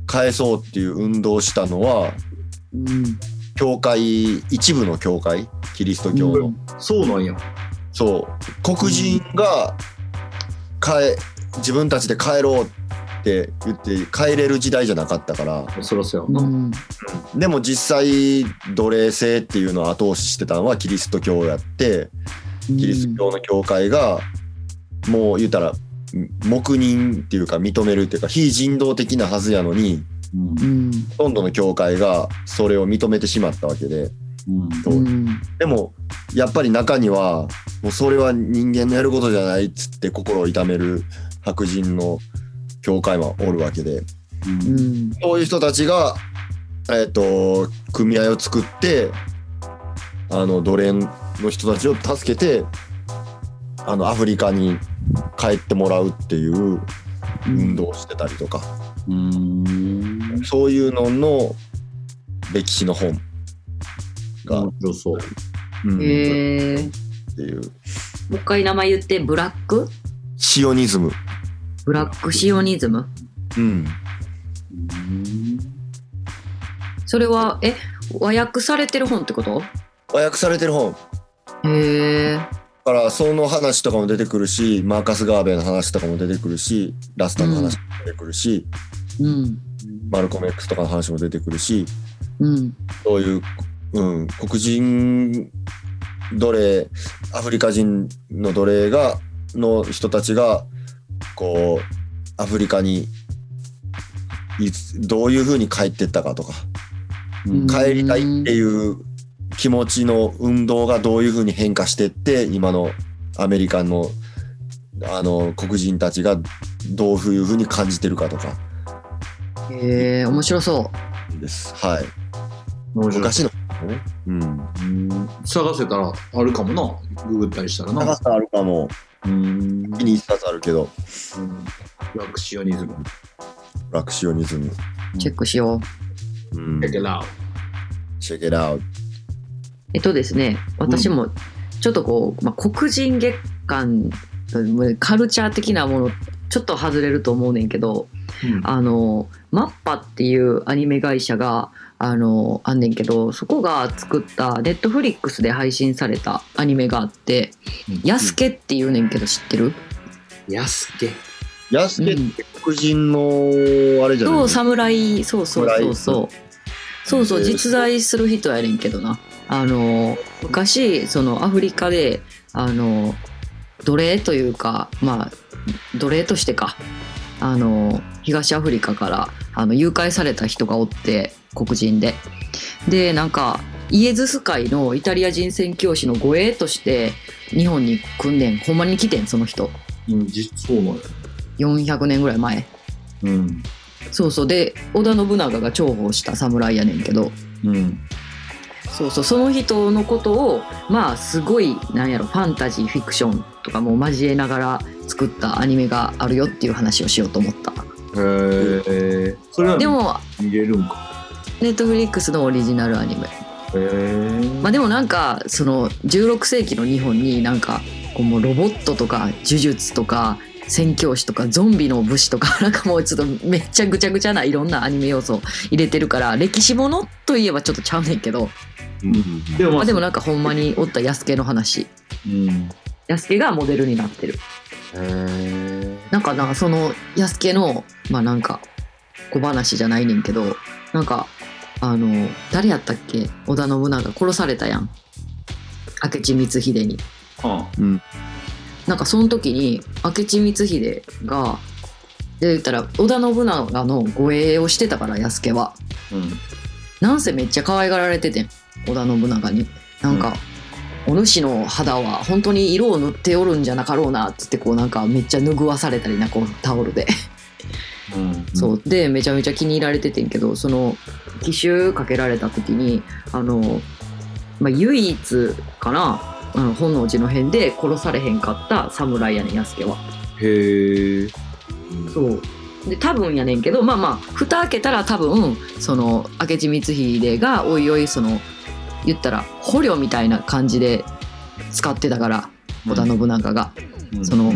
返そうっていう運動をしたのはうん。教会一部の教会？キリスト教の、うんそうなんや。そう黒人が帰自分たちで帰ろうって言って帰れる時代じゃなかったからそろそろな。うん。でも実際奴隷制っていうのを後押ししてたのはキリスト教をやってキリスト教の教会がもう言ったら黙認っていうか認めるっていうか非人道的なはずやのにうんうん。ほとんどの教会がそれを認めてしまったわけでうんそううん。でもやっぱり中にはもうそれは人間のやることじゃないっつって心を痛める白人の教会もおるわけでうん。そういう人たちがえっ、と組合を作ってあの奴隷の人たちを助けてあのアフリカに帰ってもらうっていう運動をしてたりとか、うん。そういうのの歴史の本が、面白そう。うん。へえ。っていう。もう一回名前言って、ブラック？シオニズム、ブラック？シオニズム？うん、それは、え、和訳されてる本ってこと？和訳されてる本。へえ。だからその話とかも出てくるしマーカス・ガーベイの話とかも出てくるしラスタの話も出てくるし、うん。マルコム X とかの話も出てくるしうん。そういう、うん、黒人奴隷アフリカ人の奴隷がの人たちがこうアフリカにいつどういうふうに帰ってったかとか。うん。帰りたいっていう気持ちの運動がどういうふうに変化してって今のアメリカのあの黒人たちがどういうふうに感じてるかとか。へえ、面白そです。はい。面白い昔のね。うん。うん探せたらあるかもな。ググったりしたらな。長さあるかも。うん。一に一冊あるけど、ブラックシオニズム。ラクシオニズム。う。チェックしようん Check it out. check it out. えっとですね、私もちょっとこう、まあ、黒人月間、カルチャー的なもの、ちょっと外れると思うねんけど、うんあの、マッパっていうアニメ会社が、あの、あんねんけど、そこが作った、ネットフリックスで配信されたアニメがあって、ヤスケっていうねんけど知ってる、やすけ。安家って黒人のあれじゃないそう、侍、そうそうそうそう。そうそう、実在する人やねんけどな。あの、昔、そのアフリカで、あの、奴隷というか、まあ、奴隷としてか、あの、東アフリカから、あの、誘拐された人がおって、黒人で。で、なんか、イエズス会のイタリア人宣教師の護衛として、日本に来んねん。ほんまに来てん、その人。うん、実そうなんや。400年ぐらい前。うん。そうそう。で、織田信長が重宝した侍やねんけど、うん。そうそう、その人のことを、まあ、すごい、なんやろ、ファンタジー、フィクションとかも交えながら作ったアニメがあるよっていう話をしようと思った。へえ。それはでも、見れるんか。ネットフリックスのオリジナルアニメ。まあでもなんか、その、16世紀の日本になんか、こうもうロボットとか、呪術とか、宣教師とかゾンビの武士とか (laughs) なんかもうちょっとめっちゃぐちゃぐちゃないろんなアニメ要素入れてるから歴史ものといえばちょっとちゃうねんけど、うんでもまあ、まあ、でもなんかほんまにおった安家の話うん。安家がモデルになってるへえ。なんかなその安家のまあなんか小話じゃないねんけどなんかあの誰やったっけ？織田信長殺されたやん。明智光秀に。あうん。なんかその時に明智光秀がで言ったら織田信長の護衛をしてたから安家は。うん。なんせめっちゃ可愛がられててん織田信長に。なんか、お主の肌は本当に色を塗っておるんじゃなかろうなっつってこうなんかめっちゃ拭わされたりなこうタオルで、うん。そう。でめちゃめちゃ気に入られててんけどその奇襲かけられた時にあの、まあ、唯一かなあの本能寺の変で殺されへんかった侍やねん安家は。へえ。そう。で多分やねんけどまあまあ蓋開けたら多分その明智光秀がおいおいその言ったら捕虜みたいな感じで使ってたから織田信長が、うん。その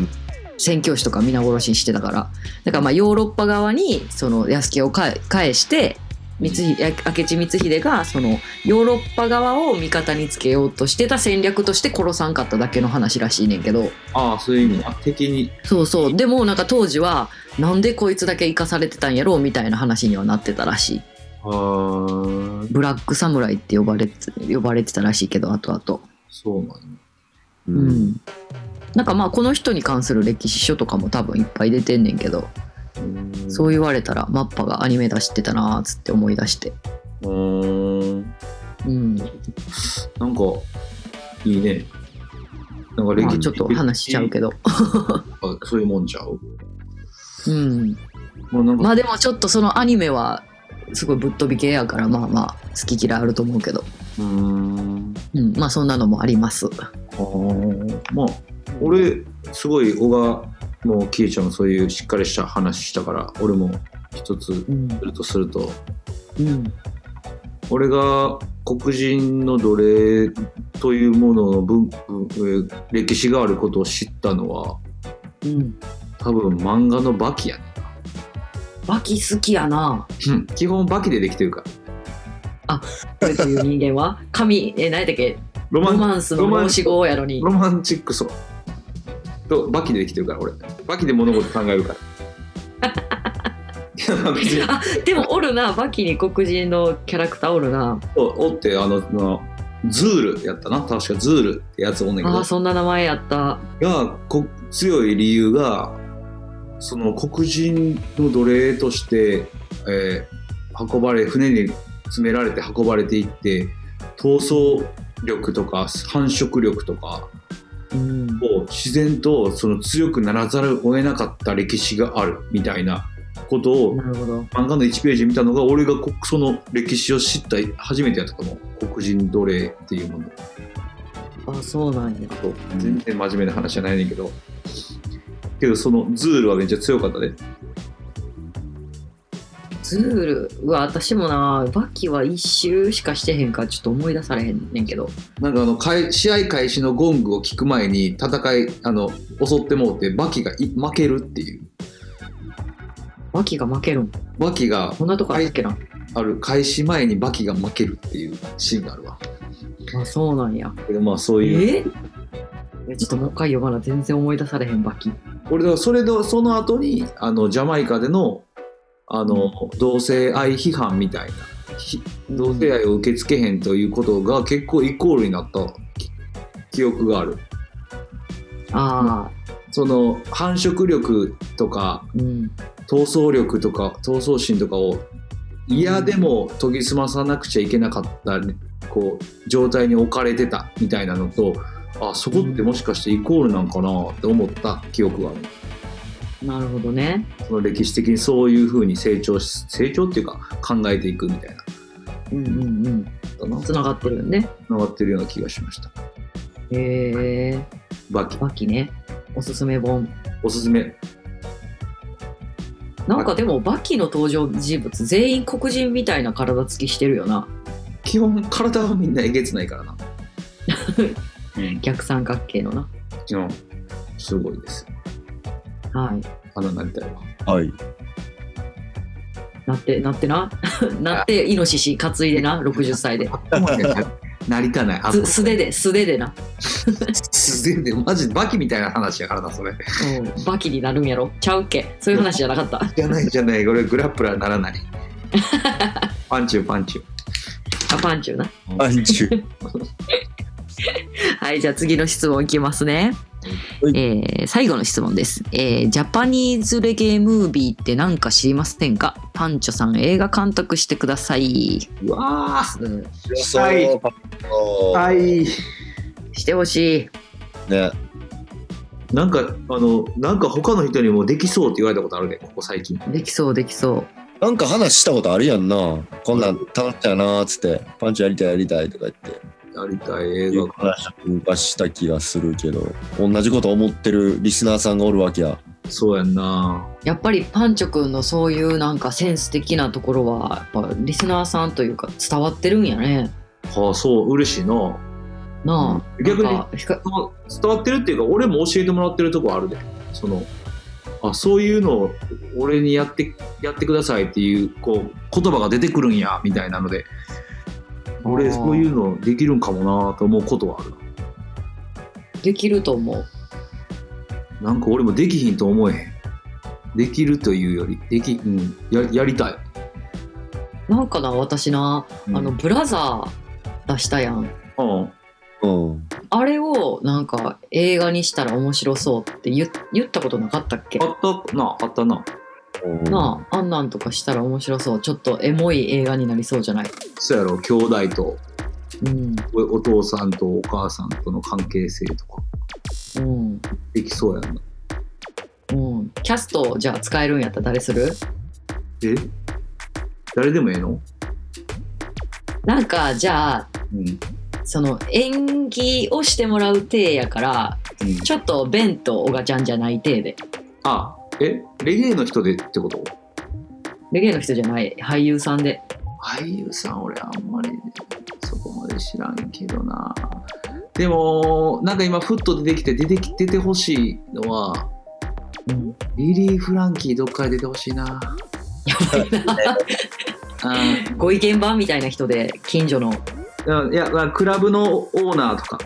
宣教師とか皆殺しにしてたから。だからまあヨーロッパ側にその安家を返返して光秀明智光秀がそのヨーロッパ側を味方につけようとしてた戦略として殺さんかっただけの話らしいねんけど。ああ、そういう意味な。敵に。そうそう。でもなんか当時はなんでこいつだけ生かされてたんやろうみたいな話にはなってたらしい。ああ、ブラックサムライって呼ばれて呼ばれてたらしいけど後々。そうなんや。ううんんなんかまあこの人に関する歴史書とかも多分いっぱい出てんねんけどうんそう言われたらマッパがアニメ出してたなーっつって思い出して。うーん。うん。なんか、いいね。なんか歴史まあちょっと話しちゃうけど。(laughs) あそういうもんちゃう？うん。まあでもちょっとそのアニメはすごいぶっ飛び系やからまあまあ好き嫌いあると思うけど。うーん。うんまあそんなのもあります。あー。まあ、俺、すごい、小川もキエちゃんもそういうしっかりした話したから、俺も一つうん。するとすると、うん。俺が黒人の奴隷というものの文歴史があることを知ったのは、うん。多分漫画のバキやねバキ好きやなうん基本バキでできてるから。これという人間は？神え何やったっけ？ロロマンマンスの申し子やのにロマンチックそう。と、バキでできてるから、俺。バキで物事考えるから。(laughs) いや別にあでもおるなバキに黒人のキャラクターおるなおおって、あの、なズールやったな。確かズールってやつおんねんけどあ、そんな名前やったがこ強い理由が、その黒人の奴隷として、えー運ばれ、船に詰められて運ばれていって、闘争力とか繁殖力とかうん。を自然とその強くならざるを得なかった歴史があるみたいなことを漫画の1ページ見たのが俺がこその歴史を知った初めてやったと思う。黒人奴隷っていうもの。あそうなんや。全然真面目な話じゃないねんけどけどそのズールはめっちゃ強かったねズールは私もなバキは一周しかしてへんからちょっと思い出されへんねんけど。なんかあのかい試合開始のゴングを聞く前に戦いあの襲ってもうてバキがい負けるっていう。バキが負けるん？バキがこんなとこあったっけな、ある開始前にバキが負けるっていうシーンがあるわ。あそうなんや。まあそういうえ？えちょっともう一回読まな全然思い出されへんバキ。俺だからそれでその後にあのジャマイカでのあの同性愛批判みたいなひ同性愛を受け付けへんということが結構イコールになったき記憶がある。ああその繁殖力とかうん。闘争力とか闘争心とかを嫌でも研ぎ澄まさなくちゃいけなかったこう状態に置かれてたみたいなのとあそこってもしかしてイコールなんかなって思った記憶がある。なるほどね。その歴史的にそういうふうに成長し成長っていうか考えていくみたいな。うんうんうん。つな。がってるよね。つながってるような気がしました。へえ。バキ。バキね。おすすめ本。おすすめ。なんかでもバキの登場人物全員黒人みたいな体つきしてるよな。基本体はみんなえげつないからな (laughs) うん。逆三角形のな。基本すごいですはい。あのなりたいわ。はい。なってなってな？(laughs) なってイノシシ担いでな？60歳で。なりたない。あす素手で素手でな、素手で？マジバキみたいな話やからなそれ。うん、バキになるんやろ？ちゃうっけ？そういう話じゃなかった？じゃないじゃない。これグラップラーならない。(laughs) パンチューパンチュー。あパンチューな。アンチュ。(laughs) (laughs) はいじゃあ次の質問いきますね。はい。えー最後の質問です、えージャパニーズレゲエムービーって何か知りませんか？パンチョさん映画監督してください、うわうん、はいそう。パパーはい。してほしい。ね。なんかあのなんか他の人にもできそうって言われたことあるねここ最近。できそうできそう。なんか話したことあるやんな。こんなん楽しそうやなーっつって、パンチやりたいやりたいとか言って。やりたい映画。話を昔した気がするけど、同じこと思ってるリスナーさんがおるわけや。そうやんな。やっぱりパンチョくんのそういうなんかセンス的なところはやっぱリスナーさんというか伝わってるんやね。はあそう嬉しいな。なあ、うん逆に伝わってるっていうか俺も教えてもらってるとこあるで。そのあそういうのを俺にやってやってくださいっていうこう言葉が出てくるんやみたいなので俺そういうのできるんかもなと思うことはある。できると思う。なんか俺もできひんと思えへん。できるというよりでき、うん、ややりたい、なんかな私な、うん。あのブラザー出したやん。うん。うん。あれをなんか映画にしたら面白そうって言言ったことなかったっけ？あったなあったななああんなんとかしたら面白そう。ちょっとエモい映画になりそうじゃない？そうやろ兄弟と。うん。おお父さんとお母さんとの関係性とか。うん。できそうやんな。うん。キャストじゃあ使えるんやったら誰する？え？誰でもええの？なんかじゃあうん。その演技をしてもらう体やからうん。ちょっとベンとオガちゃんじゃない体で。あえレゲエの人でってこと？レゲエの人じゃない。俳優さんで。俳優さん俺あんまりそこまで知らんけどな。でもなんか今ふっと出てきて出てき出てほしいのはうんリリー・フランキーどっかで出てほしいな。やばいな。(laughs) あご意見番みたいな人で近所のー。いやいやクラブのオーナーとか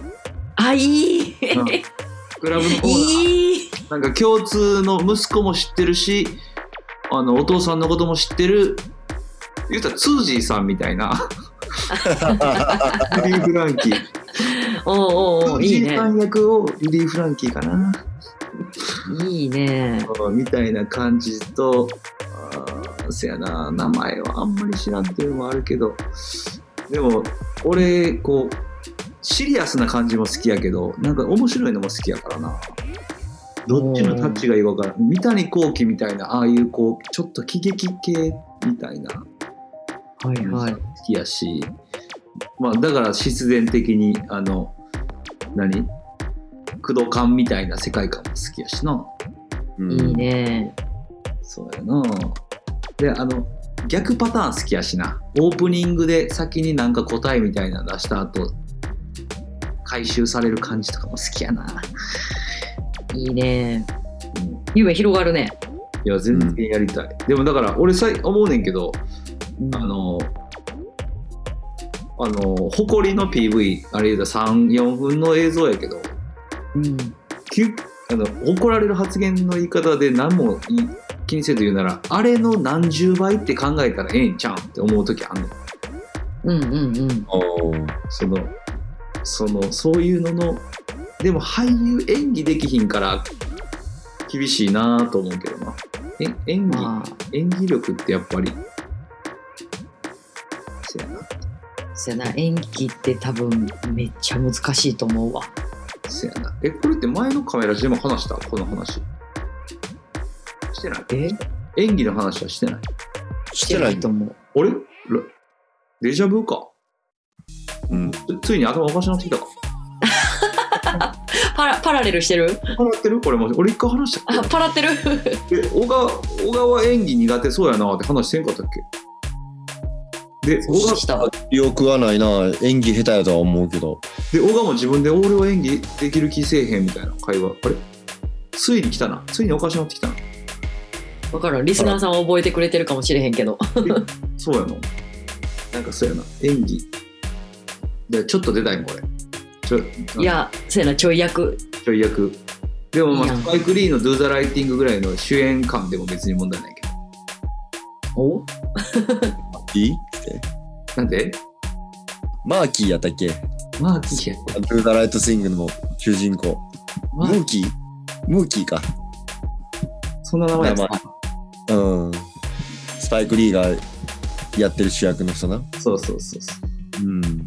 あいいうんクラブのオーナーなんか共通の息子も知ってるしあのお父さんのことも知ってる言うたらツージーさんみたいな。(laughs) リリー・フランキー。おうおうおういいね。役をリリー・フランキーかな、いいね。みたいな感じとあーせやな名前はあんまり知らんっていうのもあるけど。でも俺こうシリアスな感じも好きやけどなんか面白いのも好きやからな。どっちのタッチがいいか分からん。三谷幸喜みたいなああいうこうちょっと喜劇系みたいなはいはい。好きやし、まあ、だから必然的にあの何？工藤館みたいな世界観も好きやしな。うん。いいね。そうやな。であの逆パターン好きやしな。オープニングで先になんか答えみたいなの出した後回収される感じとかも好きやな、いいね。うん夢広がるね。いや全然やりたい、でもだから俺さい思うねんけどあのあの誇りの PV あれ言うたら34分の映像やけどうん。あの怒られる発言の言い方で何もい気にせず言うならあれの何十倍って考えたらええんちゃうんって思う時あんのうんうんうん。そのそのそういうののでも俳優演技できひんから厳しいなと思うけどな。え演技、まあ。演技力ってやっぱりそやな。そやな。演技って多分めっちゃ難しいと思うわ。そやな。えこれって前のカメラでも話した？この話。してない？え？演技の話はしてない？してないと思う。俺？らデジャブかうん。つついに頭おかしなってきたか。(laughs) パラパラレルしてる？笑ってる？これも俺一回話したっあパラってる？け (laughs) え小川小川演技苦手そうやなって話してんかったっけ？で小川した。わ記憶はないな。演技下手やとは思うけど。で小川も自分で俺は演技できる気せえへんみたいな会話。あれ？ついに来たな。ついにおかしなってきたな。分からん。リスナーさんは覚えてくれてるかもしれへんけど。そうやの？なんかそうやな。演技でちょっと出たいんこれちょいやそうやなちょい役。ちょい役。でもまあスパイク・リーの「Do the Writing」ぐらいの主演感でも別に問題ないけど。お？(laughs) いいって。なんでマーキーやったっけ？まあ聞けドゥーダライトスイングの主人公。まあムーキー？ムーキーか。そんな名前。うん。スパイク・リーがやってる主役の人な。そうそうそうそう。うん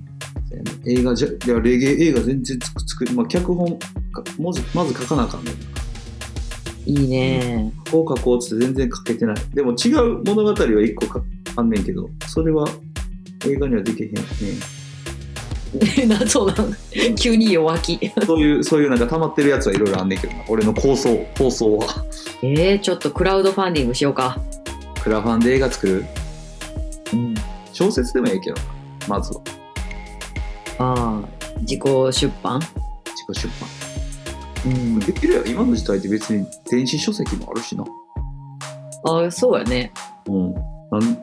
映画じゃいやレゲエ映画全然つく作りまあ脚本かまずまず書かなあかんねいいね。こう書こうって全然書けてない。でも違う物語は一個かあんねんけどそれは映画にはできへんね (laughs) なそうなん。急に弱気。そういうそういうなんか溜まってるやつはいろいろあんねんけどな。俺の構想構想は。えー、ちょっとクラウドファンディングしようか。クラファンで映画作る？うん。小説でもええけどなまずはああ自己出版？自己出版。うん。できるやん今の時代って別に電子書籍もあるしな。ああそうやね。うん。なんで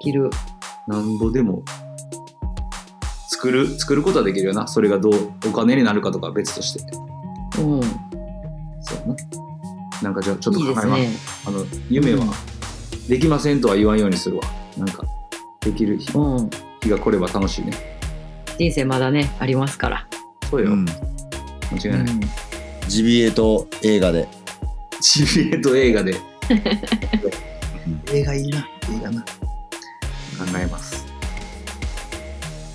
きる。なんぼでも作る作ることはできるよな。それがどうお金になるかとかは別として。うん。そうやな。なんかじゃあちょっと考えます。ね。あの夢はできませんとは言わんようにするわ。なんかできる日うん。日が来れば楽しいね人生まだねありますから。そうよ、うん。間違いない、ジビエと映画で。ジビエと映画で。(laughs) 映画いいな。映画な。考えます。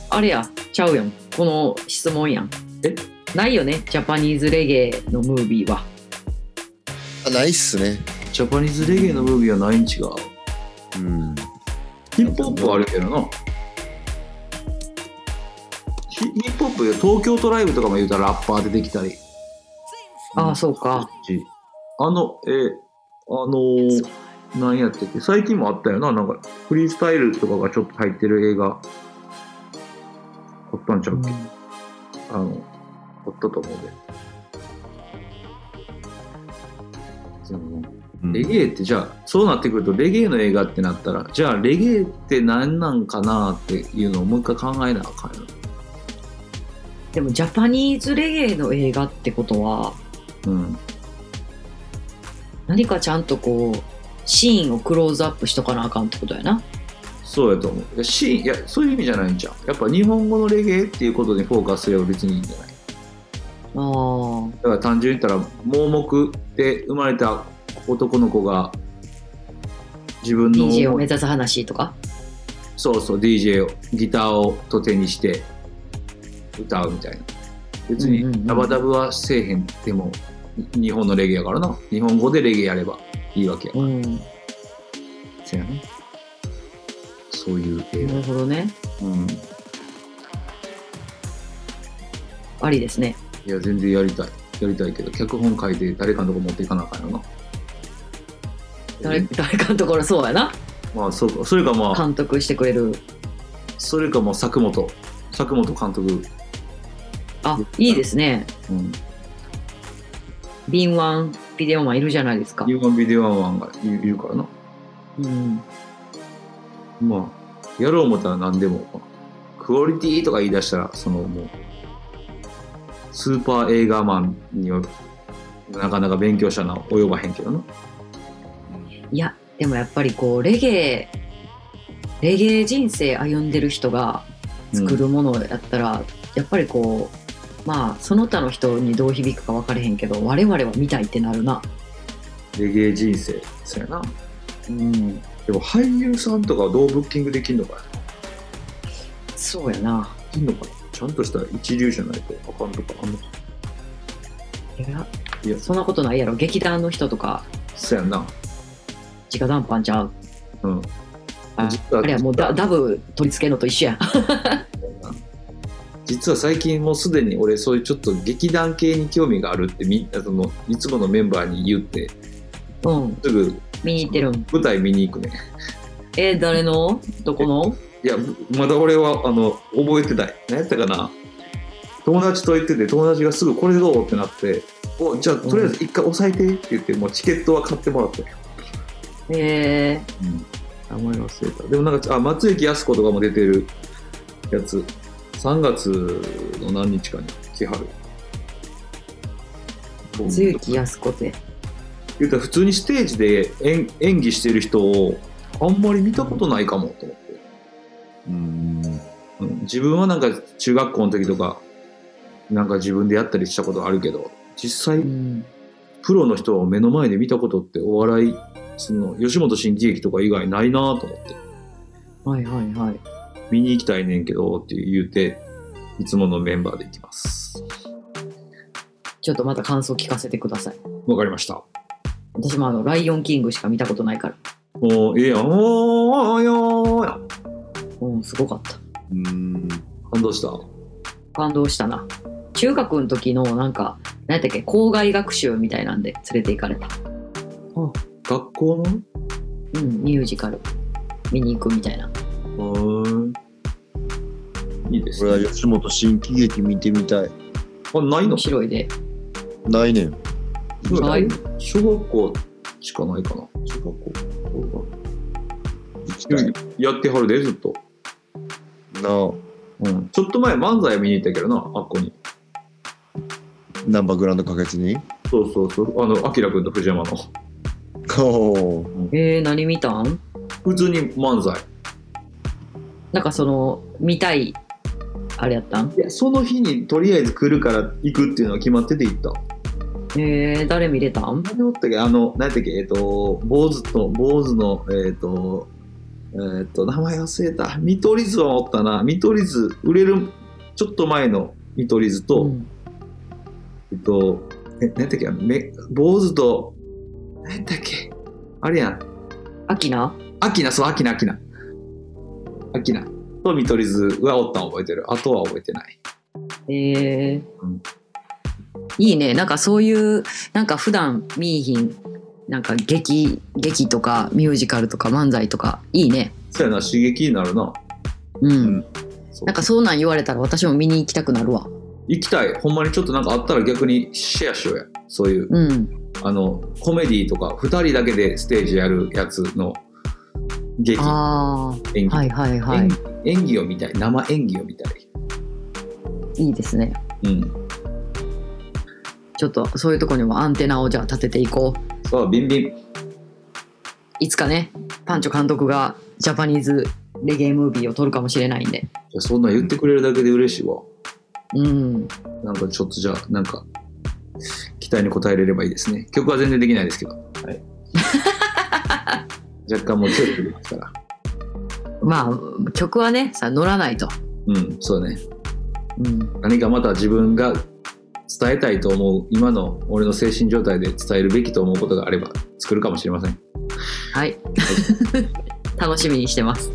あれやちゃうやん。この質問やん。え？ないよねジャパニーズレゲエのムービーは。あないっすね。ジャパニーズレゲエのムービーはないん違う？うん。ヒップホップはあるけどなヒヒップホップで東京トライブとかも言うたらラッパー出てきたり。ああそうか。しあのえーあのー、何やってて最近もあったよな。なんかフリースタイルとかがちょっと入ってる映画。あったんちゃうっけ、あのあったと思うで。レゲエってじゃあそうなってくるとレゲエの映画ってなったらじゃあレゲエって何なんかなっていうのをもう一回考えなあかんよでもジャパニーズレゲエの映画ってことはうん何かちゃんとこうシーンをクローズアップしとかなあかんってことやな。そうやと思う。いやシーンいやそういう意味じゃないんじゃんやっぱ日本語のレゲエっていうことにフォーカスすれば別にいいんじゃない？あだから単純に言ったら盲目で生まれた男の子が自分の DJ を目指す話とか？そうそう DJ をギターをと手にして歌うみたいな。別にダバダブはせえへんでも日本のレゲエやからな。日本語でレゲエやればいいわけやうん。せやねそういう映なるほどね。画うん。ありですね。いや全然やりたい。やりたいけど脚本書いて誰かのとこ持っていかなあかんよな。誰誰かのところそうやな。まあそうか。それかまあ監督してくれる。それかもう佐久本佐久本監督、あいいですね。うん、敏腕ビデオマンいるじゃないですか、U1 ビデオワンがいいるからな。うん、まあやろう思ったら何でも。まあクオリティとか言い出したらそのもうスーパー映画マンにはなかなか勉強したな及ばへんけどな。いやでもやっぱりこうレゲエレゲエ人生歩んでる人が作るものやったら、やっぱりこうまあその他の人にどう響くか分かれへんけど我々は見たいってなるな。レゲエ人生そうやな。うん。でも俳優さんとかはどうブッキングできんのかな？そうやな。できんのかな？ちゃんとした一流じゃないとあかんとかあんのかいやいや。そんなことないやろ。劇団の人とかそうやんな。直談判ちゃう。うん。ああれやもうダダブ取り付けんのと一緒や実は最近もうすでに俺そういうちょっと劇団系に興味があるってみそのいつものメンバーに言ってうん。すぐ見に行ってる。ん舞台見に行くね。え誰の？どこの？いやまだ俺はあの覚えてない。何やったかな？友達と行ってて友達がすぐこれどう？ってなっておじゃあとりあえず一回押さえてって言ってもうチケットは買ってもらったよ、え。名前忘れた。でもなんかあ松雪泰子とかも出てるやつ3月の何日かに来はる。ー、露木康子って。言うたら普通にステージで演演技してる人をあんまり見たことないかもと思って、うん。うん、自分はなんか中学校の時とかなんか自分でやったりしたことあるけど実際うん。プロの人を目の前で見たことってお笑いその吉本新喜劇とか以外ないなと思って。はいはいはい見に行きたいねんけどって言うていつものメンバーで行きます。ちょっとまた感想聞かせてください。わかりました。私もあの「ライオンキング」しか見たことないから。もうええやん。おーよーやんうんすごかった。うん。感動した。感動したな。中学の時のなんか何やったっけ？校外学習みたいなんで連れて行かれた。学校の？うんミュージカル。見に行くみたいな。うんいいですね。これは吉本新喜劇見てみたい。あないの？面白いでないね。んない。小学校しかないかな。中学校。やってはるでずっと、なあ。うん、ちょっと前漫才見に行ったけどなあっこに。ナンバーグランド花月に？そうそうそう。あのあきらくんと藤山の。おー。えー、何見たん？普通に漫才なんかその見たいあれやったん？いやその日にとりあえず来るから行くっていうのは決まってて行った。えー、誰見れたん？何おったっけ？あの何やったっけ？えっ、と坊主と坊主のえっ、とえっ、と名前忘れた。見取り図はおったな。見取り図売れるちょっと前の見取り図と、うん。えっとえ何やったっけ？あのめ坊主と何やったっけ？あれやん。アキナ？アキナそうアキナアキナアキナと見取り図はおったん覚えてる。あとは覚えてない。えー。うん。いいね。なんかそういうなんか普段見いひんなんか劇劇とかミュージカルとか漫才とかいいね。そうやな。刺激になるな。うん、うん。なんかそんなん言われたら私も見に行きたくなるわ。行きたい。ほんまにちょっとなんかあったら逆にシェアしようや。そういう。うん。あのコメディとか2人だけでステージやるやつの劇。あ演技、あはいはいはい。演技。を見たい。生演技を見たい。いいですね。うん。ちょっとそういうとこにもアンテナをじゃあ立てていこう。そうビンビン。いつかねパンチョ監督がジャパニーズレゲエムービーを撮るかもしれないんで。いやそんなん言ってくれるだけで嬉しいわ。うん。なんかちょっとじゃあなんか期待に応えれればいいですね。曲は全然できないですけど、はい、(laughs) 若干もう強く出ますから。まあ曲はねさ乗らないと、うんそうね。うん、何かまた自分が伝えたいと思う今の俺の精神状態で伝えるべきと思うことがあれば作るかもしれません。はい。(laughs) 楽しみにしてます。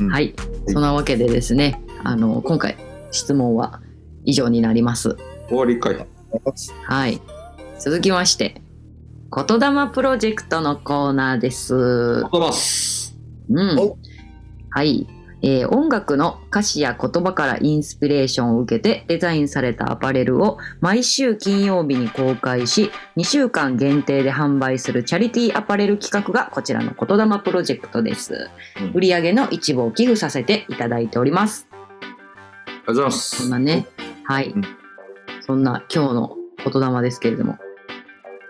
うん。はい。そんなわけでですねあの今回質問は以上になります。終わりかい。はい。続きまして言霊プロジェクトのコーナーです。あます。うんお。はい。えー音楽の歌詞や言葉からインスピレーションを受けてデザインされたアパレルを毎週金曜日に公開し2週間限定で販売するチャリティーアパレル企画がこちらの言霊プロジェクトです。うん売上の一部を寄付させていただいております。ありがとうございます。そんなね、はい。うんそんな今日の言霊ですけれども、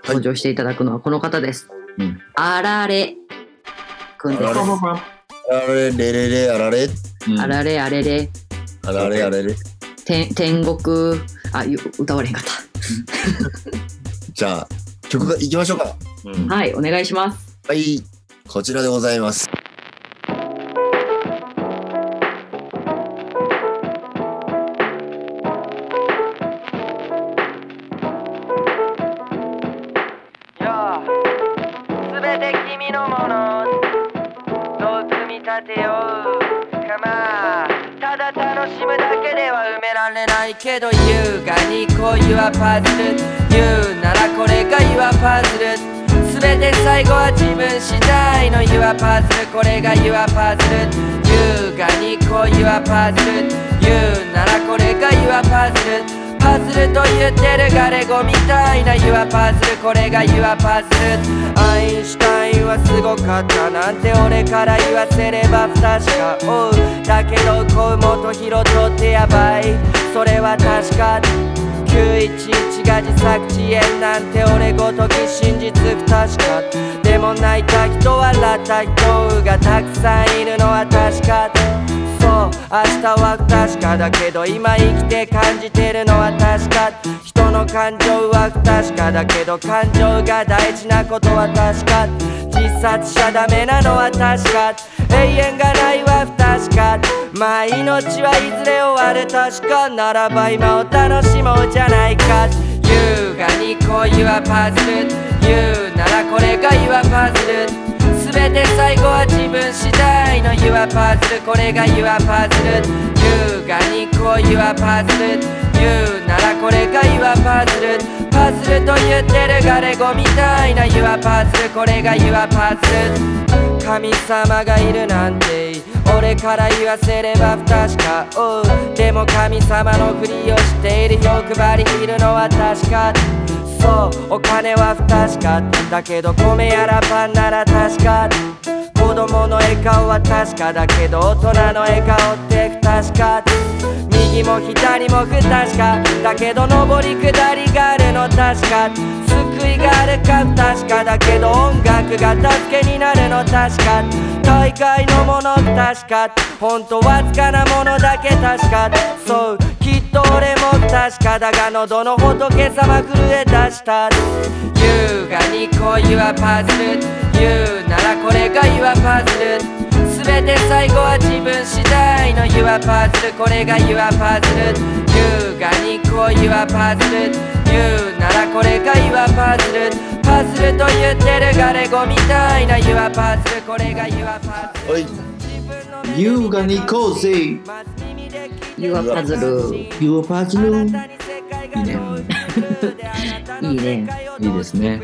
登場していただくのはこの方です。うん。あられ。くんです。あられ。あられれれれあられ。うん。あられあれれ。あられあれれ。天天国。あゆ歌われへんかっ (laughs) じゃあ曲がいきましょうか。うん。たはいお願いします。はい。こちらでございますパズル。言うならこれが Your パズル。すべて最後は自分次第の Your パズル。これが Your パズル。優雅に恋はパズル。言うならこれが Your パズル。パズルと言ってるガレゴみたいな Your パズル。これが Your パズル。アインシュタインはすごかったなんて俺から言わせれば不確か。おう。だけどこう元広とってやばい。それは確か。911が自作自演なんて俺ごとき真実不確か。でも泣いた人笑った人がたくさんいるのは確か。明日は不確かだけど今生きて感じてるのは確か人の感情は不確かだけど感情が大事なことは確か自殺しちゃダメなのは確か永遠がないは不確かまあ命はいずれ終わる確かならば今を楽しもうじゃないか優雅に恋はパズル言うならこれが Your パズル全て最後は自分次第の Your パズル。これが Your パズル。優雅に恋はパズル。言うならこれが Your パズル。パズルと言ってるガレゴみたいな Your パズル。これが Your パズル。神様がいるなんて俺から言わせれば不確か。おうでも神様のふりをしている欲張りいるのは確か。そう。お金は不確か。だけど米やらパンなら確か。子供の笑顔は確かだけど大人の笑顔って不確か。右も左も不確かだけど上り下りがあるの確か。救いがあるか不確かだけど音楽が助けになるの確か。大会のもの不確か。ほんとわずかなものだけ確か。そうきっと俺も確かだが喉の仏様震え出した。優雅に恋はパズル。言うならこれが Your パズル。全て最後は自分次第の Your パズルこれが Your パズル優雅に恋はパズル言うならこれが Your パズルパズルと言ってるガレゴみたいな Your パズルこれが Your パズルはい。優雅に行こうぜ Your パズルユーパズルいいね。いいね。いいですね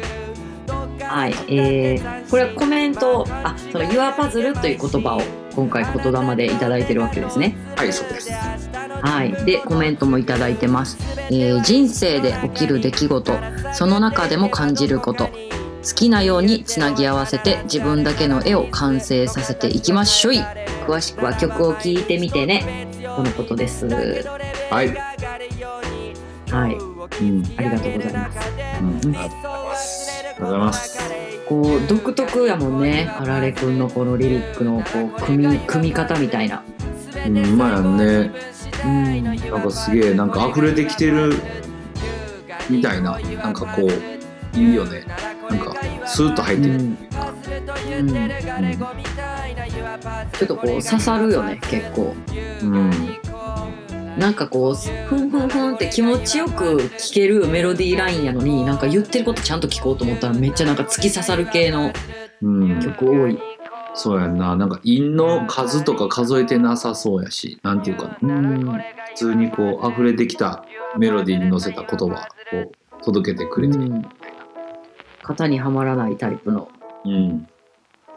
はいえー、これはコメントあその Your パズルという言葉を今回言霊でいただいてるわけですね。はいそうです。はい、でコメントもいただいてます、えー人生で起きる出来事その中でも感じること好きなようにつなぎ合わせて自分だけの絵を完成させていきましょい。詳しくは曲を聴いてみてね。とのことです。はい、はい。うん、ありがとうございます。うん、ありがとうございますとうございます。こう独特やもんね。あられくんのこのリリックのこう組み組み方みたいな。うんうまいやんね。うん。なんかすげえなんか溢れてきてるみたいな。なんかこういいよね。なんかスーッと入ってる、うん。うん。ちょっとこう刺さるよね結構。うん。なんかこうふんふんって気持ちよく聴けるメロディーラインやのになんか言ってることちゃんと聞こうと思ったらめっちゃなんか突き刺さる系のうん、曲多い。そうやんななんか韻の数とか数えてなさそうやしなんていうかうん普通にこう溢れてきたメロディーに乗せた言葉を届けてくれてる、うん型にはまらないタイプの、うん。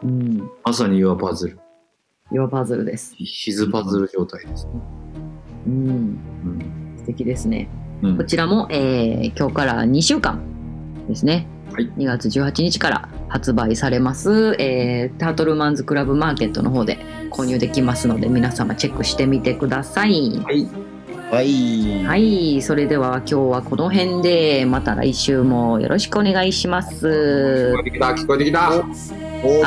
うん、まさに Your パズル。岩パズルです。ヒズパズル状態ですね。うん、うん。素敵ですね。うんこちらも、えー今日から2週間ですね。はい2月18日から発売されます、えータートルマンズクラブマーケットの方で購入できますので皆様チェックしてみてください。はい。はい。はい、それでは今日はこの辺でまた来週もよろしくお願いします聞こ。えてきた、聞こえてきた。あ、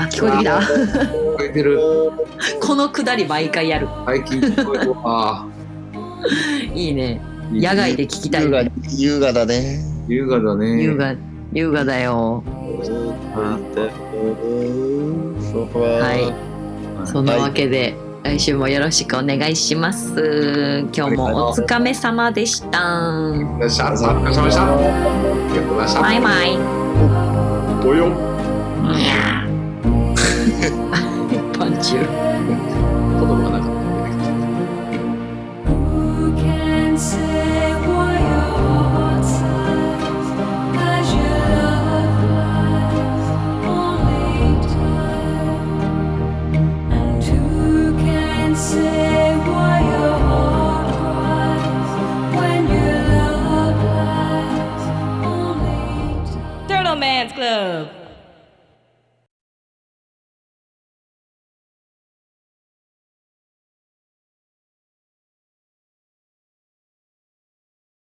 聞こえてきた。こえてる。(laughs) このくだり毎回やる。最近聞こえるわ。(laughs) いいね。野外で聞きたい優。雅優雅だね。優雅だね。優雅、優雅だよ。はい。そんなわけで、来週もよろしくお願いします。今日もお疲れ様でした。お疲れ様でした。バイバイ。およ。(laughs) (laughs) パンチュ (laughs) Club.